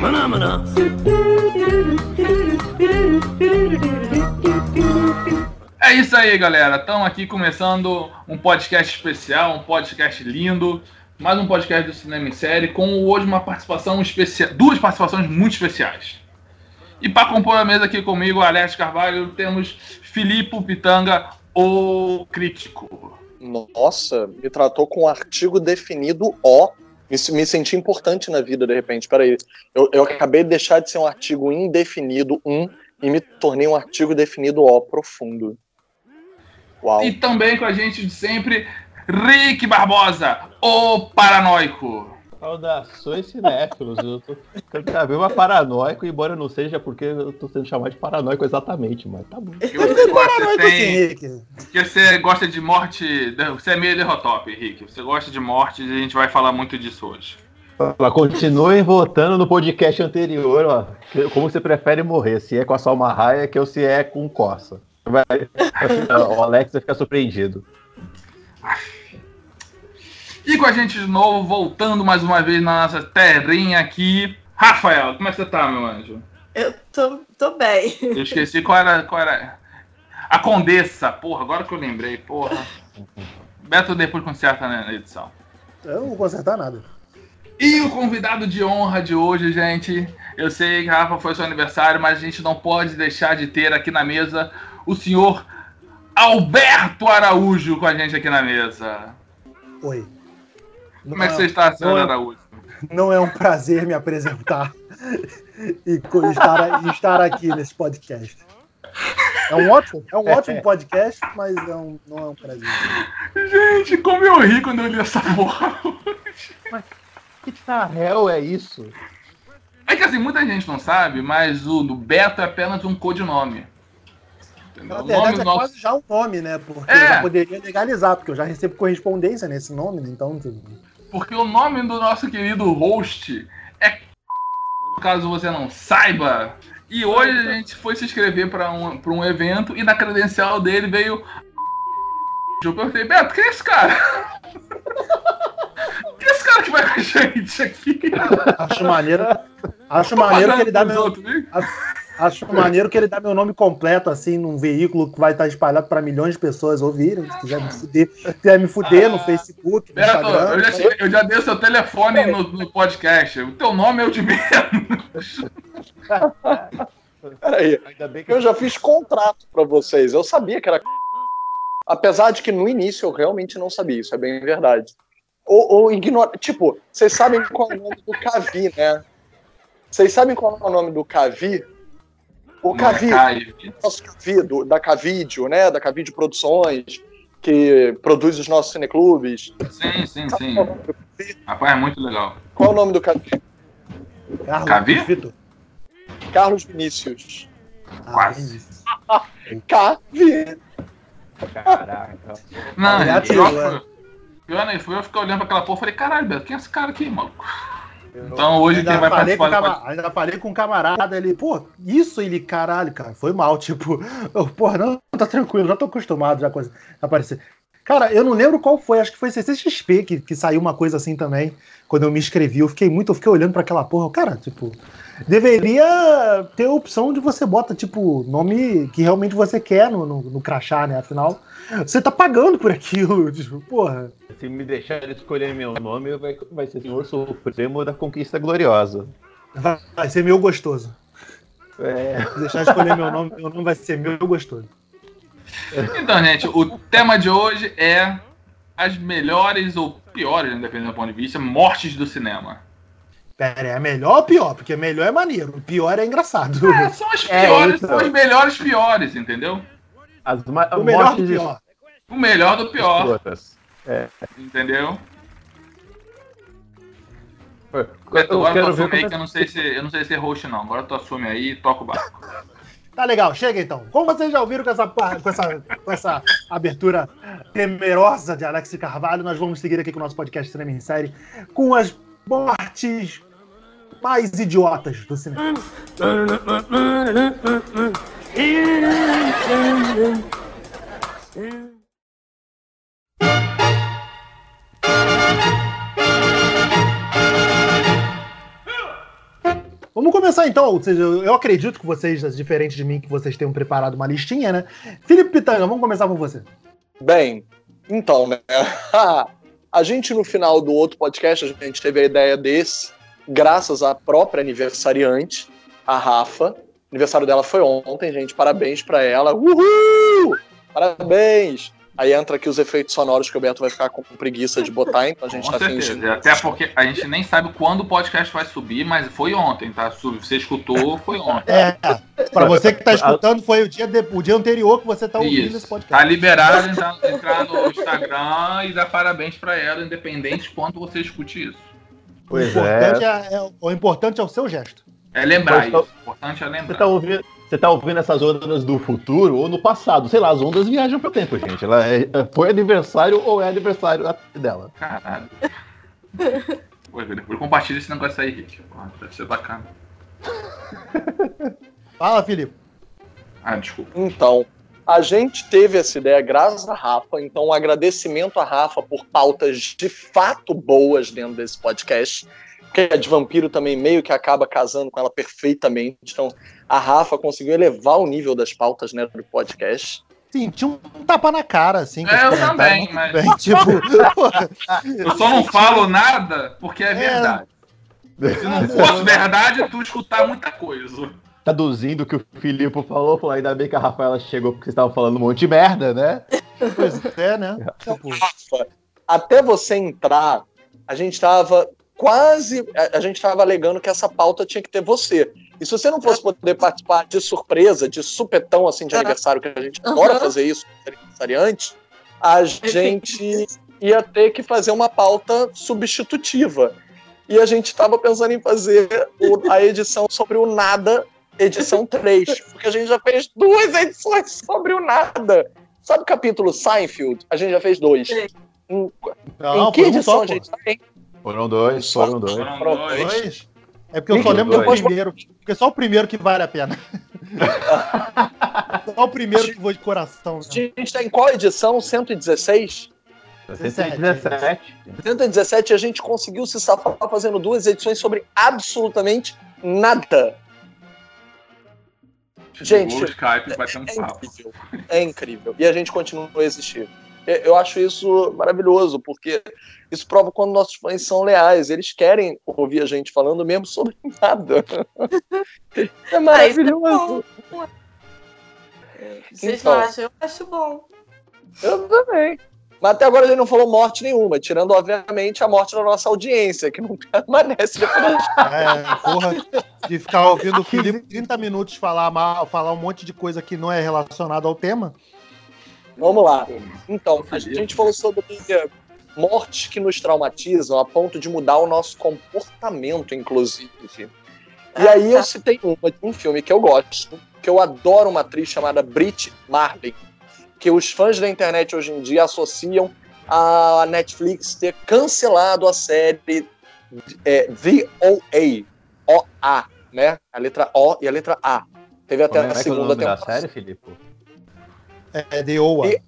Maná. É isso aí, galera. Estamos aqui começando um podcast especial, um podcast lindo. Mais um podcast do Cinema em Série, com hoje uma participação especial. Duas participações muito especiais. E para compor a mesa aqui comigo, Alex Carvalho, temos Filipe Pitanga, o crítico. Nossa, me tratou com um artigo definido O. Me, me senti importante na vida, de repente. Peraí, eu, eu acabei de deixar de ser um artigo indefinido, um, e me tornei um artigo definido O, profundo. Uau. E também com a gente de sempre, Rick Barbosa, o paranoico. Saudações cinéfilos. Eu tô ficando cada vez mais paranoico, embora eu não seja porque eu tô sendo chamado de paranoico exatamente, mas tá bom. Que você gosta, tem, que você gosta de morte. Você é meio derrotop, Rick. Você gosta de morte e a gente vai falar muito disso hoje. Continuem votando no podcast anterior, ó. Como você prefere morrer? Se é com a Salma Hayek ou se é com Corsa. Vai, o Alex vai ficar surpreendido. E com a gente de novo, voltando mais uma vez na nossa terrinha aqui. Rafael, como é que você tá, meu anjo? Eu tô, tô bem. Eu esqueci qual era, qual era. A Condessa, porra, agora que eu lembrei, porra. Beto depois conserta na edição. Eu não vou consertar nada. E o convidado de honra de hoje, gente. Eu sei que Rafa foi seu aniversário, mas a gente não pode deixar de ter aqui na mesa o senhor Alberto Araújo com a gente aqui na mesa. Oi. Como é que você está, senhor Araújo? Não é um prazer me apresentar e estar, estar aqui nesse podcast. É um ótimo, é um ótimo podcast, mas é um, não é um prazer. Gente, como eu ri quando eu li essa porra Mas que hell é isso? É que assim, muita gente não sabe, mas o do Beto é apenas um codinome. Na verdade, é nosso... quase já um nome, né? Porque é. eu já poderia legalizar, porque eu já recebo correspondência nesse nome, né? Então. Porque o nome do nosso querido host é. Caso você não saiba. E hoje a gente foi se inscrever para um, um evento e na credencial dele veio. Eu perguntei, Beto, quem é esse cara? quem é esse cara que vai com a gente aqui? Acho maneiro. Acho maneiro que ele dá meu. Acho maneiro que ele dá meu nome completo, assim, num veículo que vai estar espalhado para milhões de pessoas ouvirem. Se quiser me fuder, quiser me fuder ah, no Facebook, no Beto, Instagram. Eu já, eu já dei seu telefone no, no, podcast. O teu nome é o de menos. Peraí, eu já fiz contrato para vocês. Eu sabia que era. Apesar de que no início eu realmente não sabia, isso é bem verdade. Ou, ou ignora. Tipo, vocês sabem qual é o nome do Cavi, né? Vocês sabem qual é o nome do Cavi? O Cavi, nosso Cavi, do, da Cavídeo, né? Da Cavídeo Produções, que produz os nossos cineclubes. Sim, sim, sim. Rapaz, é muito legal. Qual é o nome do Cavi? Carlos Cavi? Carlos Vinícius. Quase. Cavi. Caraca. Não, é pior, foi, pior, foi eu ficar olhando pra aquela porra e falei, caralho, Beto, quem é esse cara aqui, maluco? Então hoje ainda quem vai participar... Camar... Ainda falei com um camarada, ele, pô, isso ele, caralho, cara, foi mal, tipo, eu, porra, não, tá tranquilo, já tô acostumado já com aparecer. Cara, eu não lembro qual foi, acho que foi CCXP que, que saiu uma coisa assim também, quando eu me inscrevi, eu fiquei muito, eu fiquei olhando para aquela porra, cara, tipo, deveria ter a opção de você bota, tipo, nome que realmente você quer no, no, no crachá, né, afinal, você tá pagando por aquilo, tipo, porra. Se me deixar escolher meu nome, vai, vai ser Senhor Supremo da Conquista Gloriosa. Vai, vai ser meu gostoso. É. Se deixar escolher meu nome, meu nome vai ser meu gostoso. Então, gente, o tema de hoje é as melhores ou piores, né, dependendo do ponto de vista, mortes do cinema. Pera, é melhor ou pior? Porque melhor é maneiro, o pior é engraçado. É, são as é, piores, é, então. são as melhores piores, entendeu? As o melhor do pior. O melhor do pior. É. Entendeu? Eu, agora tu assume aí que eu não sei se eu não sei se é host não. Agora tu assume aí e toca o barco. Tá legal, chega então. Como vocês já ouviram com essa, com essa, com essa abertura temerosa de Alex Carvalho, nós vamos seguir aqui com o nosso podcast Cinema em Série com as mortes mais idiotas do cinema. Começar então. Ou seja, eu acredito que vocês, diferente de mim, que vocês tenham preparado uma listinha, né? Felipe Pitanga, vamos começar com você. Bem, então, né? a gente no final do outro podcast, a gente teve a ideia desse, graças à própria aniversariante, a Rafa. O aniversário dela foi ontem, gente. Parabéns para ela. Uhul! Parabéns! Aí entra aqui os efeitos sonoros que o Beto vai ficar com preguiça de botar, então a gente Com tá certeza. fingindo. Até porque a gente nem sabe quando o podcast vai subir, mas foi ontem, tá? Você escutou, foi ontem. É, pra você que tá escutando, foi o dia, de- o dia anterior que você tá ouvindo esse Isso. podcast. Tá liberado entrar, entrar no Instagram e dar parabéns pra ela, independente de quando você escute isso. O Pois importante é. é, é- o importante é o seu gesto. É lembrar tá- isso. O importante é Você lembrar. tá, ouvindo, você tá ouvindo essas ondas do futuro ou no passado? Sei lá, as ondas viajam pro tempo, gente. Ela é- foi aniversário ou é aniversário dela. Caralho. Pô, depois compartilha esse negócio aí, Rick. Pô, deve ser bacana. Fala, Felipe. Ah, desculpa. Então, a gente teve essa ideia graças a Rafa, então um agradecimento a Rafa por pautas de fato boas dentro desse podcast, porque a de vampiro também meio que acaba casando com ela perfeitamente, então a Rafa conseguiu elevar o nível das pautas né, do podcast. Senti um tapa na cara, assim. É, eu também, mas- bem, tipo, Eu só não falo nada porque é verdade. Se não fosse verdade, tu escutar muita coisa. Traduzindo o que o Filipe falou, falou, ainda bem que a Rafaela chegou porque vocês estavam falando um monte de merda, né? pois é, né? Tipo, Rafa, até você entrar, a gente tava quase. A, a gente tava alegando que essa pauta tinha que ter você. E se você não fosse poder participar de surpresa, de supetão assim de Ah. aniversário, que a gente adora fazer isso aniversariantes, a gente ia ter que fazer uma pauta substitutiva. E a gente estava pensando em fazer o- a edição sobre o nada, edição 3, porque a gente já fez duas edições sobre o nada. Sabe o capítulo Seinfeld? A gente já fez dois. Em, não, em que um edição só, a gente tá? Foram dois, foram dois. Foram Foram dois. É porque eu só lembro do primeiro. Porque só o primeiro que vale a pena. só o primeiro que foi de coração. A Né? gente tá em qual edição? 116? 117. 117 a gente conseguiu se safar fazendo duas edições sobre absolutamente nada. Gente, o Skype e bateu um É incrível. É incrível. E a gente continua a existir. Eu- acho isso maravilhoso, porque isso prova quando nossos fãs são leais. Eles querem ouvir a gente falando mesmo sobre nada. É maravilhoso. Vocês Então. não acham? Eu acho bom. Eu também. Mas até agora a gente não falou morte nenhuma, tirando, obviamente, a morte da nossa audiência, que não permanece depois É, porra, de ficar ouvindo o Felipe 30 minutos falar, mal, falar um monte de coisa que não é relacionada ao tema. Vamos lá. Então, a gente falou sobre mortes que nos traumatizam a ponto de mudar o nosso comportamento, inclusive. E aí eu citei uma de um filme que eu gosto, que eu adoro uma atriz chamada Brit Marlin, que os fãs da internet hoje em dia associam a Netflix ter cancelado a série é, VOA, O-A, né? A letra O e a letra A. Teve até Como a é que é segunda nome da temporada. série, Filipe? É The Oa. E-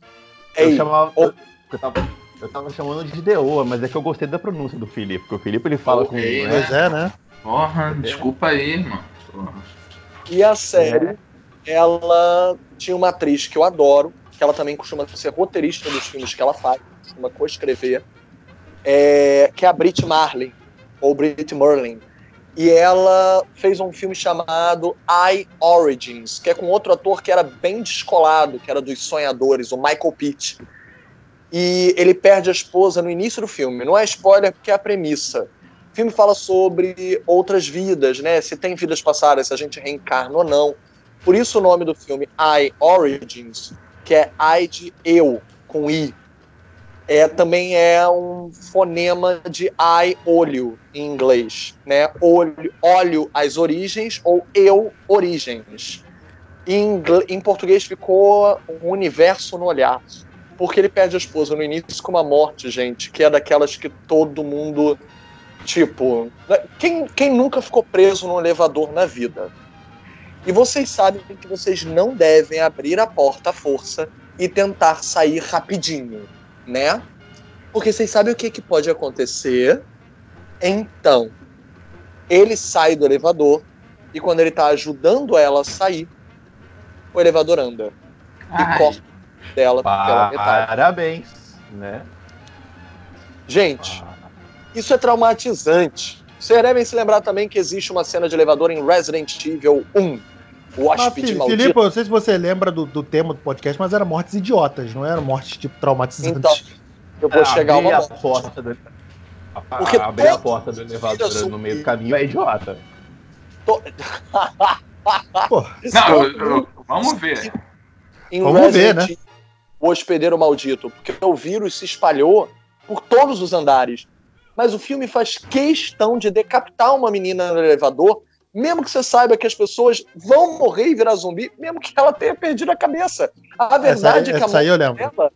Eu Ei, chamava. oh. Eu, tava, eu tava chamando de Deoa, mas é que eu gostei da pronúncia do Felipe, porque o Felipe ele fala com. Ok, né? Pois é, né? Porra, desculpa aí, mano. Porra. E a série, ela tinha uma atriz que eu adoro, que ela também costuma ser roteirista dos filmes que ela faz, costuma coescrever, é, que é a Brit Marlin, ou Brit Merlin. E ela fez um filme chamado I Origins, que é com outro ator que era bem descolado, que era dos Sonhadores, o Michael Pitt. E ele perde a esposa no início do filme. Não é spoiler, porque é a premissa. O filme fala sobre outras vidas, né? Se tem vidas passadas, se a gente reencarna ou não. Por isso o nome do filme I Origins, que é I de eu, com I. É, também é um fonema de I, olho, em inglês. Né? Olho, olho, as origens, ou eu, origens. Em, em português ficou um universo no olhar. Porque ele perde a esposa no início com uma morte, gente, que é daquelas que todo mundo. Tipo, né? quem, quem nunca ficou preso no elevador na vida? E vocês sabem que vocês não devem abrir a porta à força e tentar sair rapidinho, né? Porque vocês sabem o que, que pode acontecer. Então, ele sai do elevador E quando ele tá ajudando ela a sair, o elevador anda. E Ai, corta dela pela metade. Parabéns, né? Gente, isso é traumatizante. Vocês devem se lembrar também que existe uma cena de elevador em Resident Evil 1. O Mas, hóspede Fili- maldito. Filipe, eu não sei se você lembra do, do tema do podcast, mas era mortes idiotas, não era mortes tipo traumatizantes. Então, eu vou chegar a abrir uma a morte. porta do, Porque abrir a porta do elevador no meio do caminho é idiota. Não, eu- eu- vamos ver. em Vamos ver, Resident Evil, o hospedeiro maldito, porque o vírus se espalhou por todos os andares. Mas o filme faz questão de decapitar uma menina no elevador, mesmo que você saiba que as pessoas vão morrer e virar zumbi, mesmo que ela tenha perdido a cabeça. A essa, verdade aí- é que a essa morte dela,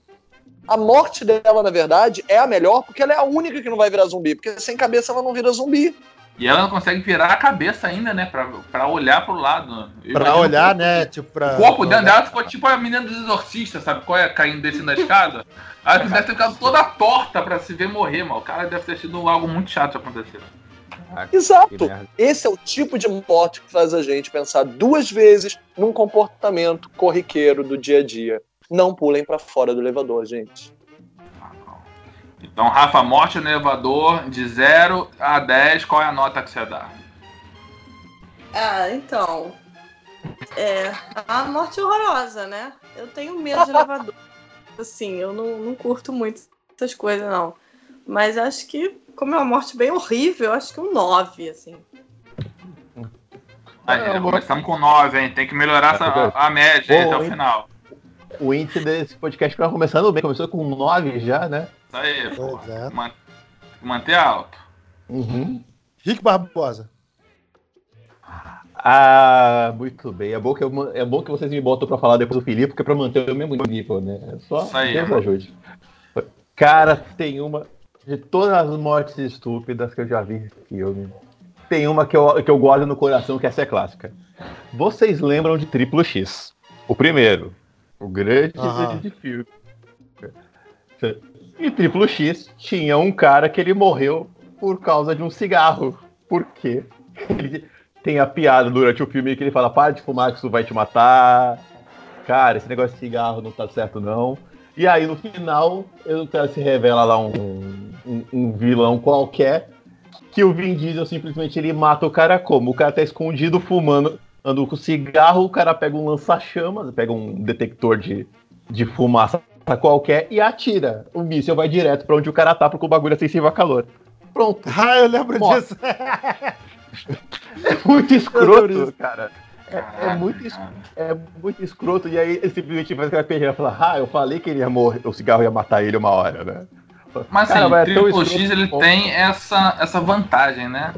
a morte dela, na verdade, é a melhor, porque ela é a única que não vai virar zumbi, porque sem cabeça ela não vira zumbi. E ela não consegue virar a cabeça ainda, né? Pra, pra olhar pro lado. Eu Pra olhar, corpo- né? Tipo, pra. O corpo dentro dela ficou tipo a menina dos exorcistas, sabe? Qual é? Caindo descendo da escada. Aí tu deve ter ficado toda torta pra se ver morrer, mano. O cara deve ter sido algo muito chato acontecer. Que Exato. merda. Esse é o tipo de morte que faz a gente pensar duas vezes num comportamento corriqueiro do dia a dia. Não pulem pra fora do elevador, gente. Então, Rafa, morte no elevador de 0 a 10, qual é a nota que você dá? Ah, então. É. A morte horrorosa, né? Eu tenho medo de elevador. Assim, eu não, não curto muito essas coisas, não. Mas acho que, como é uma morte bem horrível, acho que um 9, assim. Ah, vou- começamos com 9, hein? Tem que melhorar essa, a média aí Bom, até o final. O índice desse podcast tá começando bem, começou com 9 já, né? Isso aí, pô. É. Man- Manter alto. Uhum. Rick Barbosa. Ah, muito bem. É bom que, eu- é bom que vocês me botam pra falar depois do Felipe, porque é pra manter o mesmo nível, né? É só Isso aí, Deus ajude. Cara, tem uma. De todas as mortes estúpidas que eu já vi nesse filme, tem uma que eu, que eu gosto no coração, que essa é clássica. Vocês lembram de Triplo X? O primeiro. O grande de filme. Em Triplo X tinha um cara que ele morreu por causa de um cigarro. Por quê? Ele tem a piada durante o filme que ele fala: para de fumar que isso vai te matar. Cara, esse negócio de cigarro não tá certo, não. E aí no final, o cara se revela lá um, um, um vilão qualquer. Que o Vin Diesel simplesmente ele mata o cara como? O cara tá escondido fumando, andando com cigarro, o cara pega um lança-chamas, pega um detector de, de fumaça qualquer e atira. O míssil vai direto pra onde o cara tá, porque o bagulho é sensível a calor. Pronto. Ah, eu lembro Morte. disso. É muito escroto, cara. É, é Caraca, muito es- é muito escroto. E aí ele simplesmente faz aquela pergunta e fala: Ah, eu falei que ele ia morrer, o cigarro ia matar ele uma hora, né? Mas assim, Cara, o mas é tão Triple X ele tem essa, essa vantagem, né?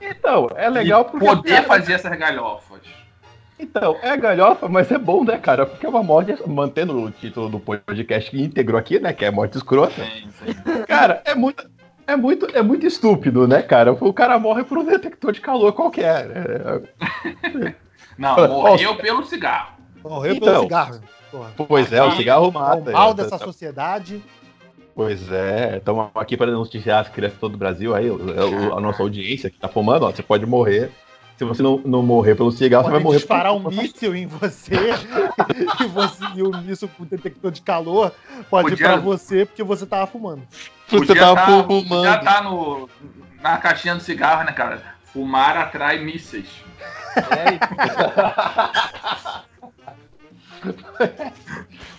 Então, é legal de porque. poder fazer essas galhofas. Então, é galhofa, mas é bom, né, cara? Porque é uma morte, mantendo o título do podcast íntegro aqui, né? Que é morte escrota. Sim, sim. Cara, é muito. É muito, é muito estúpido, né, cara? O cara morre por um detector de calor qualquer. É, Não, morreu pelo cigarro. Morreu Então. pelo cigarro. Porra. pois é, o cigarro É mata. o mal é, dessa tá- sociedade. Pois é, estamos aqui para denunciar as crianças de todo o Brasil aí, o- a nossa audiência que tá fumando, ó, você pode morrer. Se você não, não morrer pelo cigarro, você vai morrer disparar por- um míssil em você e, você e o míssil com detector de calor pode Podia- ir pra você porque você tava fumando. Você tava tá- fumando. Já tá no, na caixinha do cigarro, né, cara? Fumar atrai mísseis.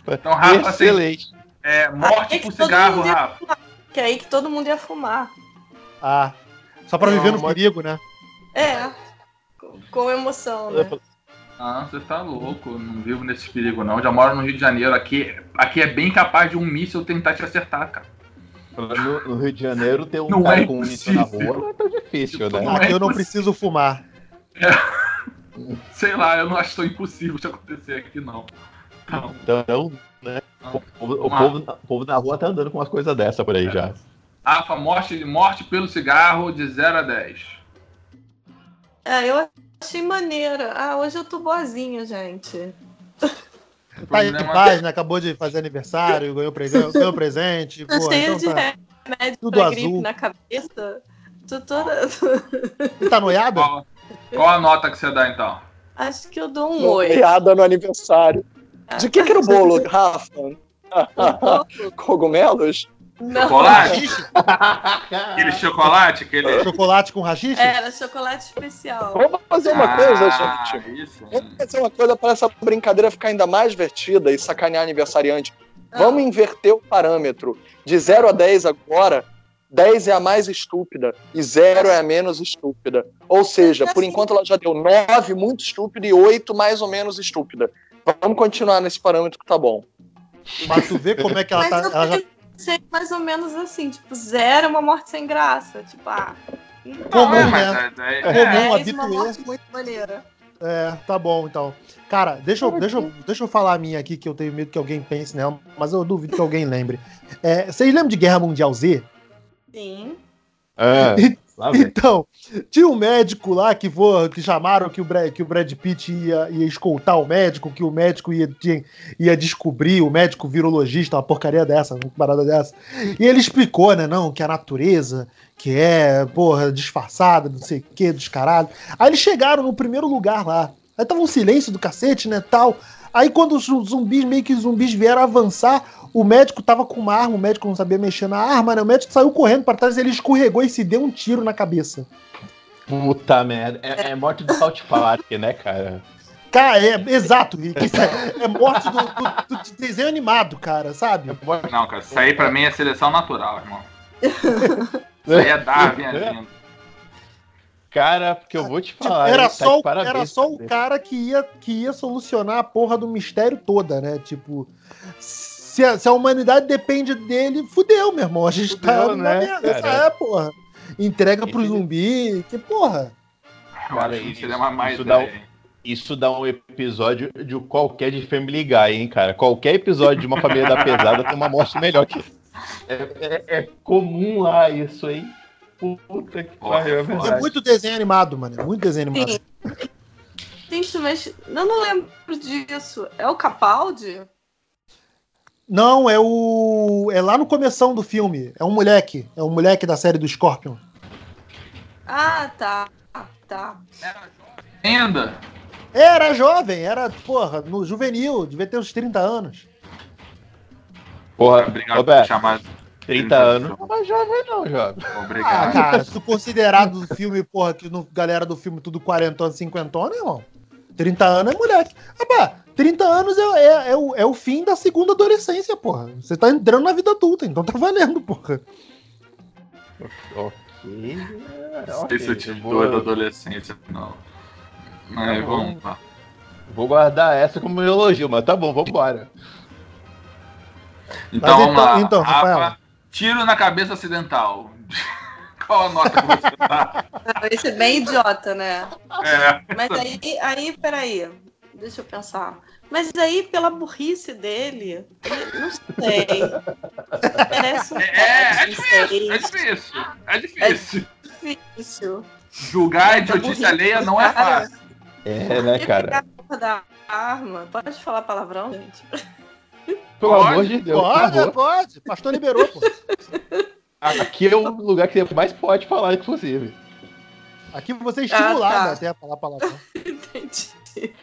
Então, Rafa, assim, Excelente. é, morte Aí por cigarro, Rafa. fumar, Que é aí que todo mundo ia fumar. Ah, só pra Não, viver no mas- perigo, né? É. Com, emoção, né? Ah, você tá louco, eu não vivo nesse perigo não. Já moro no Rio de Janeiro, aqui, aqui é bem capaz de um míssil tentar te acertar, cara. No, no Rio de Janeiro ter um Não cara é com um míssil na rua não é tão difícil, né? não é Aqui eu não preciso fumar. Sei lá, eu não acho tão impossível de acontecer aqui não. Então, Então, né? O, povo, o povo- o povo na rua tá andando com umas coisas dessa por aí já. Rafa, morte, morte pelo cigarro de 0 a 10. É, eu achei maneira. Ah, hoje eu tô boazinha, gente. Tá em paz, né? Acabou de fazer aniversário, ganhou presente, ganhou presente. Pô, cheia então de tá. remédio Tudo pra azul. gripe na cabeça. Tô toda. Você tá noiada? Qual, qual a nota que você dá então? Acho que eu dou um oi. Piada no aniversário. De que que era o bolo, Rafa? Cogumelos? Não, Chocolate? Aquele chocolate, aquele. Chocolate com rachixe? era chocolate especial. Vamos fazer uma coisa, Ah, gente. Isso. Vamos fazer uma coisa para essa brincadeira ficar ainda mais divertida e sacanear aniversariante. Ah. Vamos inverter o parâmetro. De 0 a 10 agora, 10 é a mais estúpida e 0 é a menos estúpida. Ou seja, por enquanto ela já deu 9 muito estúpida e 8 mais ou menos estúpida. Vamos continuar nesse parâmetro que tá bom. Mas tu vê como é que ela Mas tá. eu Ela já... pensei mais ou menos assim, tipo, zero é uma morte sem graça. Tipo, ah. Comum, é, né? mas é- é- Comum, dez, uma morte muito maneira. É, tá bom, então. Cara, deixa eu, deixa, eu, deixa eu falar a minha aqui, que eu tenho medo que alguém pense nela, mas eu duvido que alguém lembre. É, vocês lembram de Guerra Mundial Z? Sim. Ah, vem. Então, tinha um médico lá que, vo- que chamaram que o, Brad, que o Brad Pitt ia, ia escoltar o médico, que o médico ia, ia descobrir, o médico virologista, uma porcaria dessa, uma parada dessa. E ele explicou, né, não, que a natureza, que é, porra, disfarçada, não sei o que, dos caralho. Aí eles chegaram no primeiro lugar lá. Aí tava um silêncio do cacete, né, tal. Aí quando os zumbis, meio que zumbis vieram avançar, o médico tava com uma arma, o médico não sabia mexer na arma, né? O médico saiu correndo pra trás, ele escorregou e se deu um tiro na cabeça. Puta merda. É, é morte do South Park, né, cara? Cara, é exato, Rick. Isso é, é morte do, do- do desenho animado, cara, sabe? É Não, cara, isso aí pra mim é seleção natural, irmão. Isso aí é Darwin agindo. Cara, porque eu vou te Tipo, falar. era hein, tá só, de o- parabéns era só o cara que ia, que ia solucionar a porra do mistério toda, né? Tipo, se a, se a humanidade depende dele, fudeu, meu irmão. A gente tá Fudeu, na né, merda. cara? É, porra. Entrega pro Esse- zumbi, que porra. Cara, isso- seria uma má isso dá hein? Isso dá um episódio de qualquer de Family Guy, hein, cara? Qualquer episódio de uma família da pesada tem uma morte melhor que. É, é- é comum lá isso, hein? Puta que pariu, é foda. É verdade. muito desenho animado, mano. É muito desenho animado. Sim. Gente, mas eu não lembro disso. É o Capaldi? Não, é o. É lá no começão do filme. É um moleque. É um moleque da série do Scorpion. Ah, tá. Ah, Tá. Ainda? Era jovem, era, porra, no juvenil, devia ter uns 30 anos. Porra, Obrigado por Roberto, chamar. 30 anos. Não é mais jovem, não, jovem. Ah, Obrigado. cara, se tu considerar do filme, porra, que no, galera do filme tudo 40 anos, 50 anos, irmão. 30 anos é moleque. Rapaz, 30 anos é, é, é o, é o fim da segunda adolescência, porra. Você tá entrando na vida adulta, então tá valendo, porra. Ok. é, Não sei se eu te dou da vou, adolescência, não. Mas Tá bom. vamos lá. vou guardar essa como elogio, mas tá bom, vambora. Então Mas vamos então- lá. então, Rafa, Rafaela. Tiro na cabeça ocidental. Qual a nota que você dá? Esse é bem idiota, né? É. Mas aí, aí, peraí. Deixa eu pensar. Mas aí, pela burrice dele, ele- não sei. Parece um É, é, é não sei. difícil, é difícil. É difícil. difícil. Julgar a É, idiotice burrice, alheia não é fácil. É, né, cara? a da arma. Pode falar palavrão, gente? Pelo Pode, amor de Deus, Pode, favor. pode. Pastor liberou, pô. Aqui é o lugar que você mais pode falar, inclusive. Aqui você é estimulado Ah, tá. até a falar palavrão. Entendi.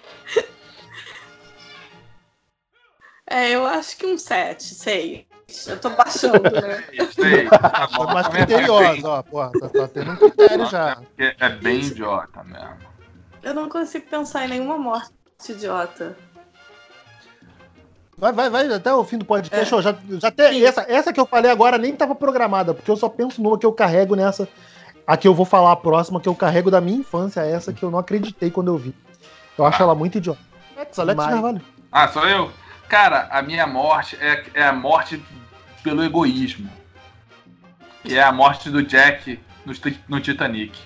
É, eu acho que um 7, sei. Eu tô baixando, né? Sei, tá bom, Mais é criteriosa, ó, porra. Tá, tá tendo um critério já. É, é bem idiota mesmo. Eu não consigo pensar em nenhuma morte idiota. Vai, vai, vai até o fim do podcast. É. ó, já, já Sim. essa, essa que eu falei agora nem tava programada, porque eu só penso numa que eu carrego nessa. A que eu vou falar a próxima, que eu carrego da minha infância, essa que eu não acreditei quando eu vi. Eu acho ela muito idiota. Alex, Alex Mas- Carvalho. Ah, sou eu? Cara, a minha morte é, é a morte pelo egoísmo. Que é a morte do Jack no, no Titanic.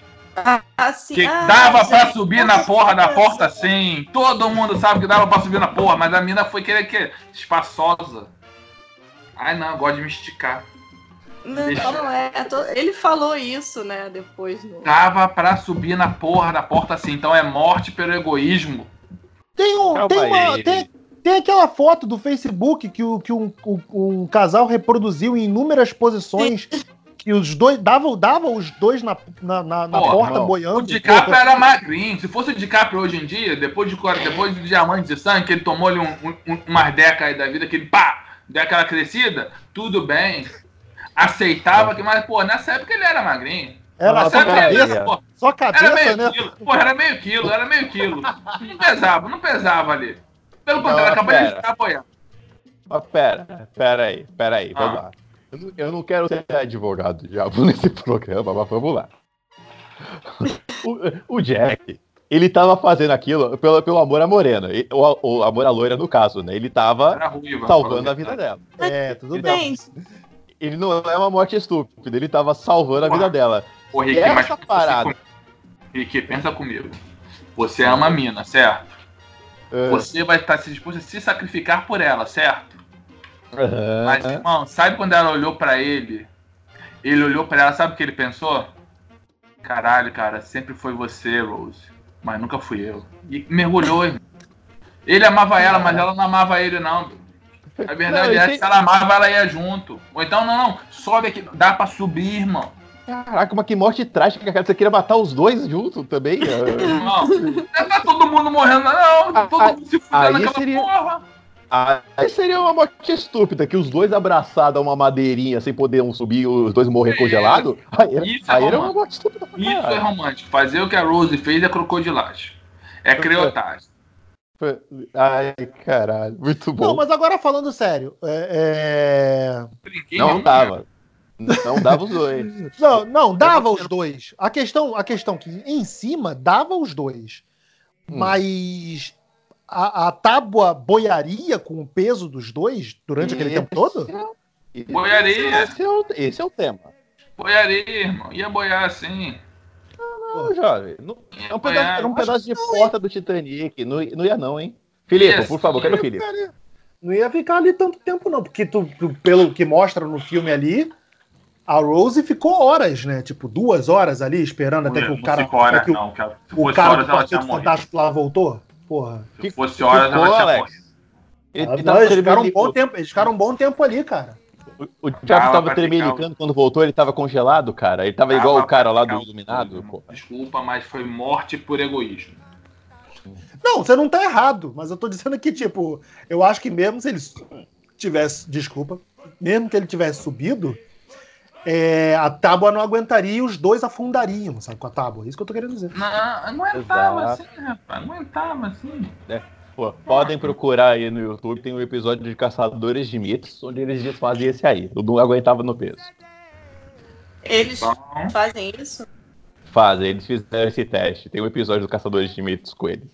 Ah, sim. Que ah, dava pra gente, subir na porra da porta sim. Todo mundo sabe que dava pra subir na porra, mas a mina foi querer que espaçosa. Ai não, gosto de me esticar. Não, Deixa- não é. é to- Ele falou isso, né? Depois no. Dava pra subir na porra da porta sim. Então é morte pelo egoísmo. Tem, um, Calma tem, uma, tem, tem aquela foto do Facebook que, o, que um, um- um casal reproduziu em inúmeras posições que os dois. Dava, dava os dois na, na, na, na Pô, porta não. boiando. O DiCaprio era magrinho. Se fosse o DiCaprio hoje em dia, depois, de, depois do Diamante de Sangue, que ele tomou ali um, um, umas decas aí da vida, que ele pá, deu aquela crescida, tudo bem. Aceitava que, mas, pô, nessa época ele era magrinho. Era só cabeça, pô, só era cabeça, meio né? quilo. Pô, era meio quilo, era meio quilo. Não pesava, não pesava ali. Pelo contrário, acabou de ficar apoiando. Mas pera, pera aí, pera aí, vamos Ah. lá. Eu não, eu não quero ser advogado do diabo nesse programa, mas vamos lá. O, o Jack, ele tava fazendo aquilo pelo, pelo amor à morena, o, o amor à loira no caso, né? Ele tava ruiva. salvando a vida dela. É, tudo bem. Gente, Ele não é uma morte estúpida, ele tava salvando a vida Porra. dela. Ô, Rick, E essa parada? Rick, pensa comigo. Você ama a mina, certo? É, Você vai estar se disposto a se sacrificar por ela, certo? Aham. Mas, irmão, sabe quando ela olhou pra ele? Ele olhou pra ela, sabe o que ele pensou? Caralho, cara, sempre foi você, Rose. Mas nunca fui eu. E mergulhou, irmão. Ele amava ela, mas ela não amava ele, não. A verdade Não, é que se ela amava, ela ia junto. Ou então, não, não, sobe aqui. Dá pra subir, irmão. Caraca, mas que morte trágica, cara. Você queria matar os dois juntos também? É. Irmão, não tá todo mundo morrendo, não. Todo mundo se fudendo naquela seria- porra. Aí seria uma morte estúpida, que os dois abraçados a uma madeirinha sem poder um subir, os dois morrer É. congelados. Aí, Isso é aí era romântico. uma morte estúpida pra Isso é romântico. Fazer o que a Rose fez é crocodilagem. É criotagem. Ai, caralho, muito bom. Não, mas agora falando sério, é, Brinquei Não nenhum, dava. Não dava os dois. é, Não, não, dava os dois. A questão, a questão que em cima dava os dois. Hum. Mas a, a tábua boiaria com o peso dos dois durante aquele tempo todo? Esse- Boiaria. Esse é, o, esse é o tema. Boiaria, irmão. Ia boiar assim. Não, jovem. Não, Ia é um boiar. pedaço, era um pedaço de porta do Titanic. Não, não ia, não, hein? Filipe, Yes, por favor, cadê o Filipe? Não ia ficar ali tanto tempo, não, porque tu, tu- pelo que mostra no filme ali, a Rose ficou horas, né? Tipo, duas horas ali esperando até que o Não cara. ficou hora, até que o, não, cara. Se o cara horas, do morrido. Fantástico lá voltou. Porra. Se fosse horas, Ficou, ela Alex. Ele, Não, ele tava eles, ficaram um bom tempo, eles ficaram um bom tempo ali, cara. o, o Thiago Tava tava tremelicando quando voltou, ele tava congelado, cara. Ele tava igual o cara lá do Iluminado. pô. Desculpa, mas foi morte por egoísmo. Não, você não tá errado, mas eu tô dizendo que, tipo, eu acho que mesmo se ele tivesse, desculpa, mesmo que ele tivesse subido, é, a tábua não aguentaria e os dois afundariam, sabe, com a tábua. É isso que eu tô querendo dizer. Não, não aguentava Exato. assim, rapaz. Não aguentava assim. Pô, podem procurar aí no YouTube, tem um episódio de Caçadores de Mitos, onde eles desfazem esse aí. Eu não aguentava no peso. eles Então, fazem isso? Fazem, eles fizeram esse teste. Tem um episódio do Caçadores de Mitos com eles.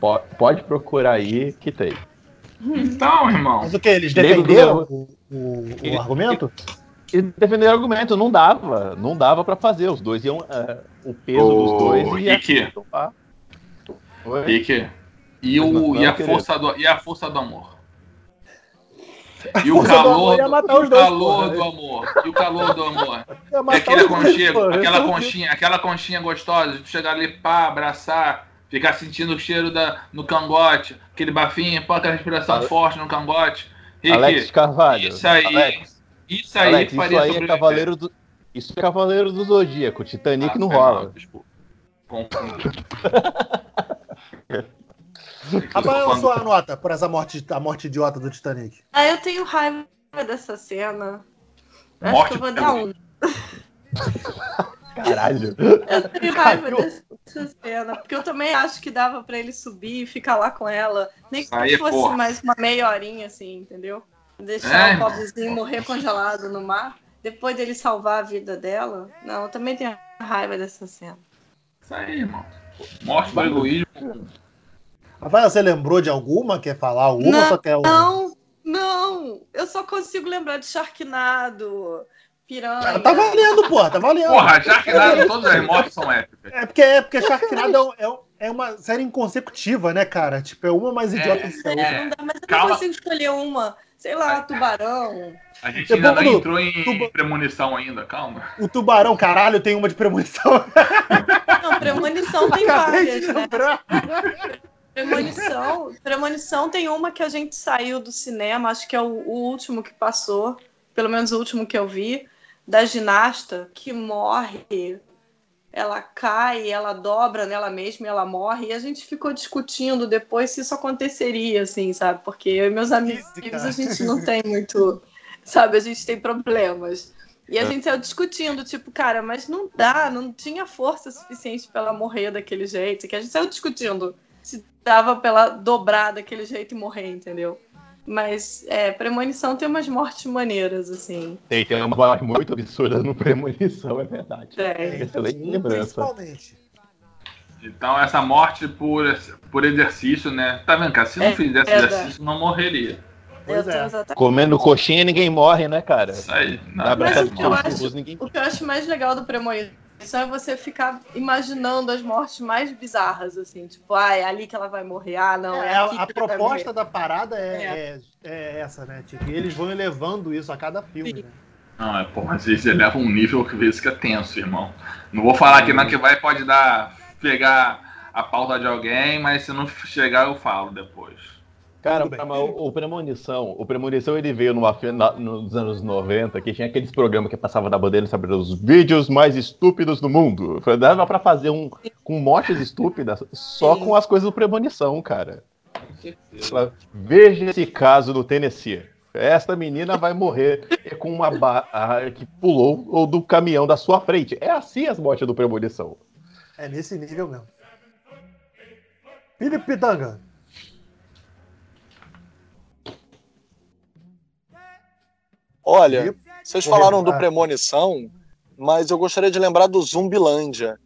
Po- Pode procurar aí que tem. então irmão. Mas o que? Eles defenderam o, o- o Ele- argumento? Eles defenderam o argumento, não dava. Não dava pra fazer. Os dois iam. é, o peso dos dois ia. Tomar. E, o, e, a querido. força do, e a força do amor? E o calor, do, e o calor do amor. E o calor do amor. E aquele aconchego, aquela conchinha, aquela conchinha gostosa, de chegar ali, pá, abraçar, ficar sentindo o cheiro da, no cangote, aquele bafinho, pô, aquela respiração forte no cangote. Rick, Alex Carvalho. isso aí, Alex, isso aí Alex, isso aí é. Cavaleiro do. Isso é Cavaleiro do Zodíaco. Titanic Ah, não mal, rola. Rafael, a sua nota por essa morte, a morte idiota do Titanic. Ah, eu tenho raiva dessa cena. Acho Morte que eu vou dar um. Caralho. Eu tenho raiva Caiu. dessa cena, porque eu também acho que dava pra ele subir e ficar lá com ela. Nem Aí que é fosse porra. mais uma meia horinha, assim, entendeu? Deixar É. o pobrezinho morrer congelado no mar, depois dele salvar a vida dela. Não, eu também tenho raiva dessa cena. Isso aí, irmão. Morte por egoísmo. Rafael, você lembrou de alguma? Quer falar alguma Não, só quer um? Não, não, eu só consigo lembrar de Sharknado, Piranha. Tá valendo, pô, tá valendo. Porra, Sharknado, todas as mortes são épicas. É porque, é porque Sharknado é, é, é uma série inconsecutiva, né, cara? Tipo, é uma mais idiota que a É, outra. não dá, mas eu Calma. não consigo escolher uma. Sei lá, tubarão. A gente ainda não entrou em tuba- premonição ainda, calma. O tubarão, caralho, tem uma de premonição. Não, premonição tem Acabei de várias, né? Premonição, premonição tem uma que a gente saiu do cinema, acho que é o, o último que passou, pelo menos o último que eu vi. da ginasta que morre, ela cai, ela dobra nela mesma e ela morre. E a gente ficou discutindo depois se isso aconteceria, assim, sabe? Porque eu e meus amigos, a gente não tem muito, sabe? A gente tem problemas. E a É. gente saiu discutindo, tipo, cara, mas não dá, não tinha força suficiente pra ela morrer daquele jeito. Que a gente saiu discutindo se dava pra ela dobrar daquele jeito e morrer, entendeu? Mas é, premonição tem umas mortes maneiras, assim. Tem, tem uma morte muito absurda no Premonição, é verdade. É. Excelente lembrança. Principalmente. Então, essa morte por, por exercício, né? Tá vendo, cara? Se não É, fizesse é exercício, não morreria. Pois Eu tô é. exatamente- Comendo coxinha ninguém morre, né, cara? Isso aí. Não, Mas o que eu acho- O que eu acho mais legal do premonição é você ficar imaginando as mortes mais bizarras, assim. Tipo, ah, é ali que ela vai morrer. Ah, não, é, É, aqui a, a proposta da parada é, é- é essa, né? Tipo, e eles vão elevando isso a cada filme, Sim. né? não é, porra, às vezes eleva um nível que vezes que é tenso, irmão. Não vou falar que não, que vai, pode dar, pegar a pauta de alguém, mas se não chegar, eu falo depois. Cara, mas o, o Premonição, o Premonição ele veio numa, na- nos anos 90, que tinha aqueles programas que passava da bandeira, sabe, os vídeos mais estúpidos do mundo. Foi- Dava pra fazer um com mortes estúpidas só com as coisas do Premonição, cara. Veja esse caso no Tennessee. Esta menina vai morrer com uma barra que pulou ou do caminhão da sua frente. É assim as mortes do Premonição. É nesse nível mesmo. Felipe Pitanga. Olha, vocês falaram do. Premonição, mas eu gostaria de lembrar do Zumbilândia.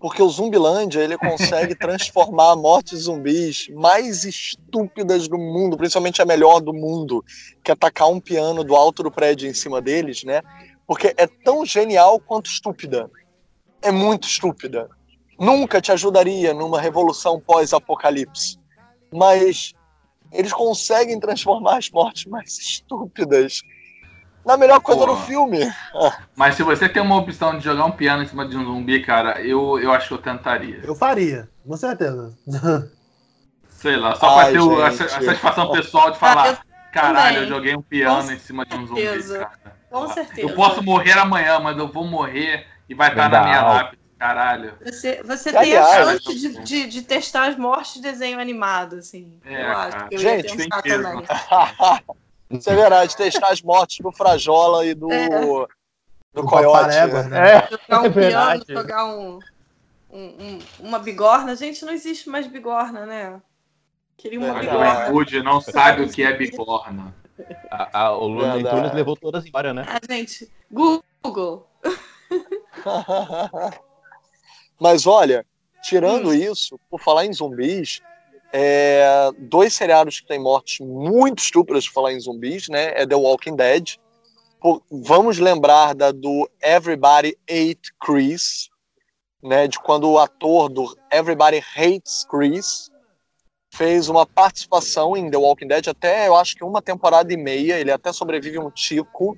Porque o Zumbilândia, ele consegue transformar mortes zumbis mais estúpidas do mundo, principalmente a melhor do mundo, que é atacar um piano do alto do prédio em cima deles, né? Porque é tão genial quanto estúpida. É muito estúpida. Nunca te ajudaria numa revolução pós-apocalipse. Mas eles conseguem transformar as mortes mais estúpidas na melhor coisa Pô. do filme. Mas se você tem uma opção de jogar um piano em cima de um zumbi, cara, eu, eu acho que eu tentaria. Eu faria, com certeza. Sei lá, só pra Ai, ter o- a, a satisfação pessoal de falar, Ah, eu caralho, eu joguei um piano Com em cima de um zumbi, cara. Com certeza. Eu posso morrer amanhã, mas eu vou morrer e vai estar na minha lápide, caralho. Você, você Que, tem a aliás, chance de, de, de testar as mortes de desenho animado, assim. É, eu acho cara. que eu Gente, ia peso. também. Isso é verdade, testar as mortes do Frajola e do, É. do Do Coyote. Né? né? Jogar um É verdade. piano, jogar um, um- um- uma bigorna. Gente, não existe mais bigorna, né? Queria uma É bigorna. juventude não sabe o que é bigorna. A, a, o Looney Verdade. Tunes levou todas embora, né? Ah, gente, Google. Mas olha, tirando Hum. isso, por falar em zumbis, é, dois seriados que têm mortes muito estúpidas por falar em zumbis, né? É The Walking Dead. Pô, vamos lembrar da do Everybody Ate Chris, né? De quando o ator do Everybody Hates Chris fez uma participação em The Walking Dead até eu acho que uma temporada e meia. Ele até sobrevive um tico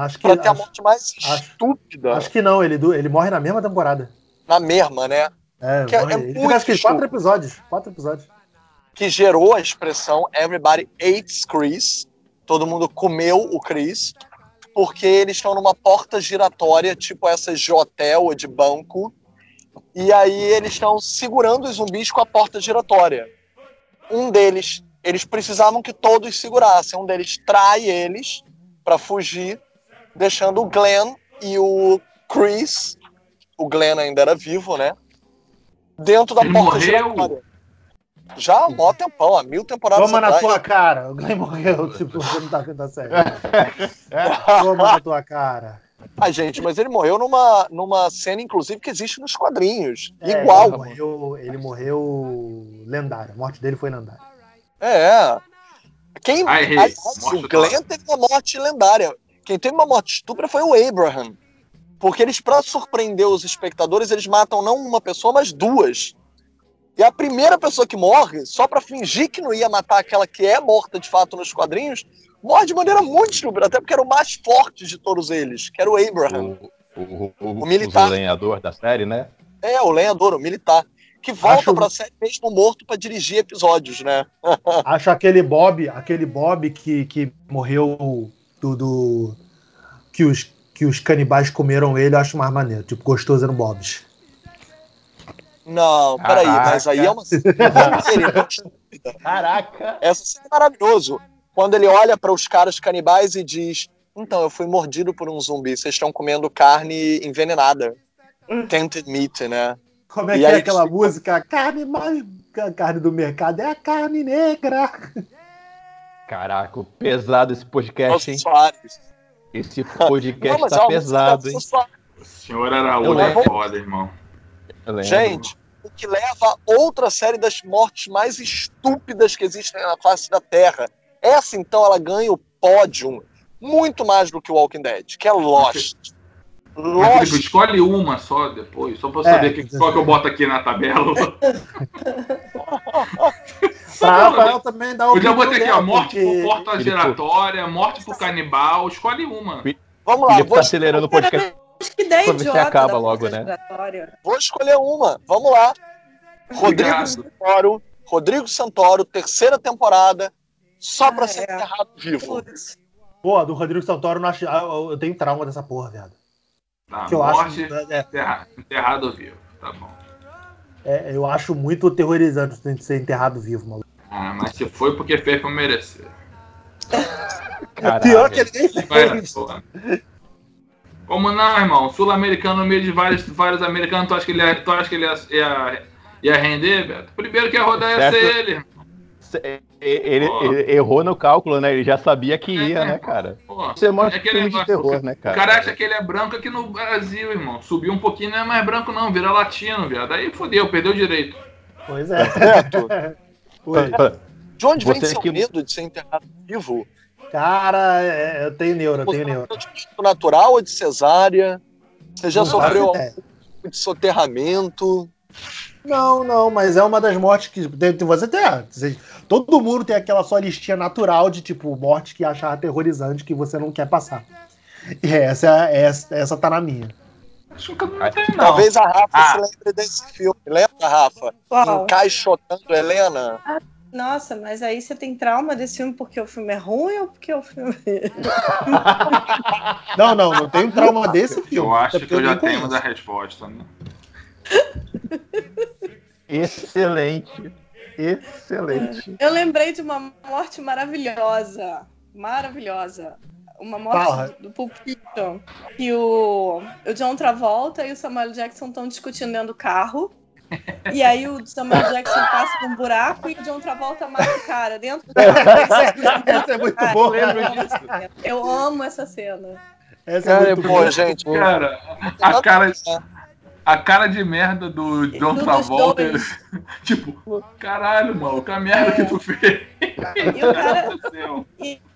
Acho que, ter a morte mais acho- estúpida acho que não, ele, ele morre na mesma temporada. na mesma, né? É, Que é- é ele muito quatro episódios. Quatro episódios. Que gerou a expressão Everybody Hates Chris. Todo mundo comeu o Chris, porque eles estão numa porta giratória, tipo essas de hotel ou de banco, e aí eles estão segurando os zumbis com a porta giratória. Um deles, eles precisavam que todos segurassem, um deles trai eles para fugir, deixando o Glenn e o Chris, o Glenn ainda era vivo, né? Dentro da Ele porta morreu? giratória. Já há mó tempão, há mil temporadas Toma na atrás. tua cara. O Glenn morreu, tipo, você não tá vendo a série. Toma na tua cara. Ah, gente, mas ele morreu numa, numa cena, inclusive, que existe nos quadrinhos. É, Igual. Ele morreu, ele morreu lendário. A morte dele foi lendária. É. Quem, Ai, aliás, morte o Glenn teve uma morte lendária. Quem teve uma morte estúpida foi o Abraham. Porque eles, pra surpreender os espectadores, eles matam não uma pessoa, mas duas. E a primeira pessoa que morre, só pra fingir que não ia matar aquela que é morta de fato nos quadrinhos, morre de maneira muito estúpida, até porque era o mais forte de todos eles, que era o Abraham. O, o, o, O militar. o lenhador da série, né? É, o lenhador, o militar. Que volta Acho- pra série mesmo morto pra dirigir episódios, né? Acho aquele Bob, aquele Bob que, que morreu do, do- que os que os canibais comeram ele, eu acho mais maneiro. Tipo, gostoso no Bob's. Não, peraí, Caraca. mas aí é uma cena estúpida. Caraca! Essa cena é maravilhoso. Quando ele olha para os caras canibais e diz: Então, eu fui mordido por um zumbi, vocês estão comendo carne envenenada. Tainted meat, né? Como é E que aí é aquela ficou- música? A carne mais. A carne do mercado é a carne negra. Caraca, pesado esse podcast, hein? Soares. Esse Não, podcast é tá uma pesado, hein? O senhor Araújo Eu é foda, irmão. Gente, o que leva a outra série das mortes mais estúpidas que existem na face da Terra. Essa, então, ela ganha o pódio muito mais do que o Walking Dead, que é Lost. Mas, Felipe, Lost. escolhe uma só depois, só pra eu É, saber que, qual que eu boto aqui na tabela. Pra Rafael também dá Eu já botei aqui, ó, morte porque- por porta giratória, morte por canibal, escolhe uma. Vamos lá, Felipe vou, tá acelerando o podcast. Acho que ideia Pra se idiota acaba logo, né? vou escolher uma. Vamos lá. Rodrigo Obrigado. Santoro, Rodrigo Santoro, terceira temporada, só pra Ah, ser é. enterrado vivo. Putz. Pô, do Rodrigo Santoro, eu, não acho, ah, eu tenho trauma dessa porra, viado. Tá, Que eu morte acho. É, enterra- enterrado vivo. Tá bom. é, eu acho muito terrorizante ser enterrado vivo, maluco. Ah, mas se foi porque fez pra merecer. Caralho. Pior que ele nem fez. Como não, irmão? Sul-americano no meio de vários, vários americanos, tu acha que ele ia, tu acha que ele ia, ia, ia render, Beto? Primeiro que ia rodar ia ser ele, irmão. Ele, ele- errou no cálculo, né? Ele já sabia que ia, É, né, cara? Pô, Você mostra é aquele filme de negócio, terror, né, O cara? cara acha que ele é branco aqui no Brasil, irmão. Subiu um pouquinho, não é mais branco, não, vira latino, viado. Aí fodeu, perdeu o direito. Pois é. Certo? Oi. De onde vem Você seu que- medo de ser enterrado vivo? Cara, é, eu tenho neuro, eu tenho é neuro. natural ou de cesárea? Você já Não sofreu algum de soterramento? Não, não, mas é uma das mortes que. Você tem. ah, Todo mundo tem aquela sua listinha natural de, tipo, morte que achar aterrorizante que você não quer passar. E essa, essa, essa tá na minha. Acho que eu não Ah, tenho, não. Talvez a Rafa Ah. se lembre desse filme. Lembra, Rafa? Qual? Encaixotando Helena? Nossa, mas aí você tem trauma desse filme porque o filme é ruim ou porque o filme. Não, não, não tenho trauma desse filme. Eu acho que eu já tenho da resposta, né? Excelente. Excelente. Eu lembrei de uma morte maravilhosa. Maravilhosa. Uma morte Fala. do Pulp Fiction. Que o, o John Travolta e o Samuel Jackson estão discutindo dentro do carro. E aí o Samuel Jackson passa por um buraco e o John Travolta mata o cara dentro do carro. Essa é muito boa. eu amo essa cena. Eu amo essa cena. Essa Cara, é é muito boa, boa. gente. Cara, a cara, a cara de merda do John Travolta. tipo, caralho, mano, que a merda que tu fez. E o cara, aconteceu?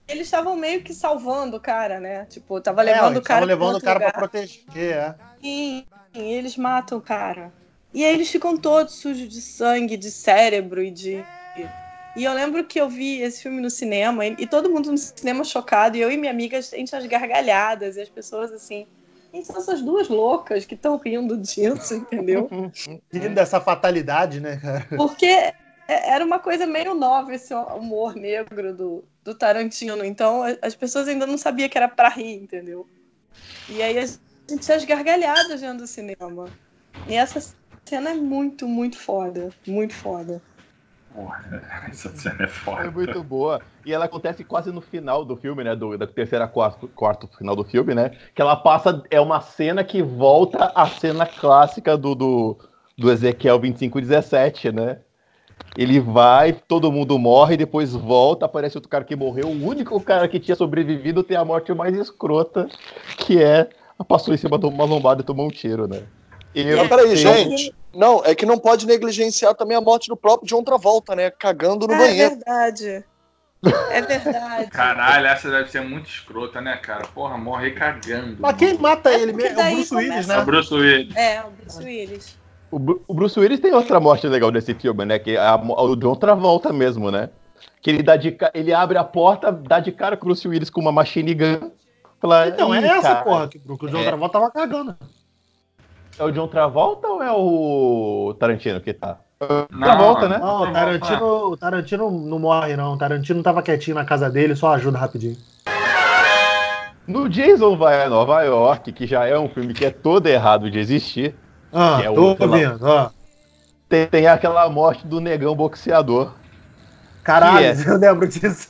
eles estavam meio que salvando o cara, né? Tipo, tava É, levando eles o cara estavam levando o cara outro pra lugar. proteger, é. Sim, eles matam o cara. E aí eles ficam todos sujos de sangue, de cérebro e de. E eu lembro que eu vi esse filme no cinema e, e todo mundo no cinema chocado, e eu e minha amiga, a gente as gargalhadas, e as pessoas assim. Quem são essas duas loucas que estão rindo disso, entendeu? Rindo dessa fatalidade, né, cara? Porque é- era uma coisa meio nova esse humor negro do, do Tarantino. Então as pessoas ainda não sabiam que era pra rir, entendeu? E aí a gente as gargalhadas dentro do cinema. E essa cena é muito, muito foda. Muito foda. Porra, essa cena é foda. É muito boa. E ela acontece quase no final do filme, né? Do, da terceira, quarto, quarto final do filme, né? Que ela passa. É uma cena que volta à cena clássica do, do, do Ezequiel 2517, né? Ele vai, todo mundo morre, depois volta, aparece outro cara que morreu. O único cara que tinha sobrevivido tem a morte mais escrota, que é passou em cima de uma lombada e tomou um tiro, né? Eu Mas peraí, tenho- gente. Não, é que não pode negligenciar também a morte do próprio John Travolta, né? Cagando no é banheiro. verdade. É verdade. Caralho, essa deve ser muito escrota, né, cara? Porra, morrer cagando. Mas quem mata ele porque mesmo é o Bruce Willis, começa- É o né? Bruce Willis. É, o Bruce Willis. O, Bru- o Bruce Willis tem outra morte legal nesse filme, né? Que é a, o John Travolta mesmo, né? Que ele dá de ele abre a porta, dá de cara com o Bruce Willis com uma machine gun. Fala, Então, é "Ih, essa cara, porra que o John É. Travolta tava cagando. É o John Travolta ou é o Tarantino que tá? Não, Travolta, né? Não, o Tarantino, o Tarantino não morre, não. O Tarantino tava quietinho na casa dele, só ajuda rapidinho. No Jason vai a Nova York, que já é um filme que é todo errado de existir, Ah, Que é o- tô vendo, ó. tem, tem aquela morte do negão boxeador. Caralho, Que eu lembro disso.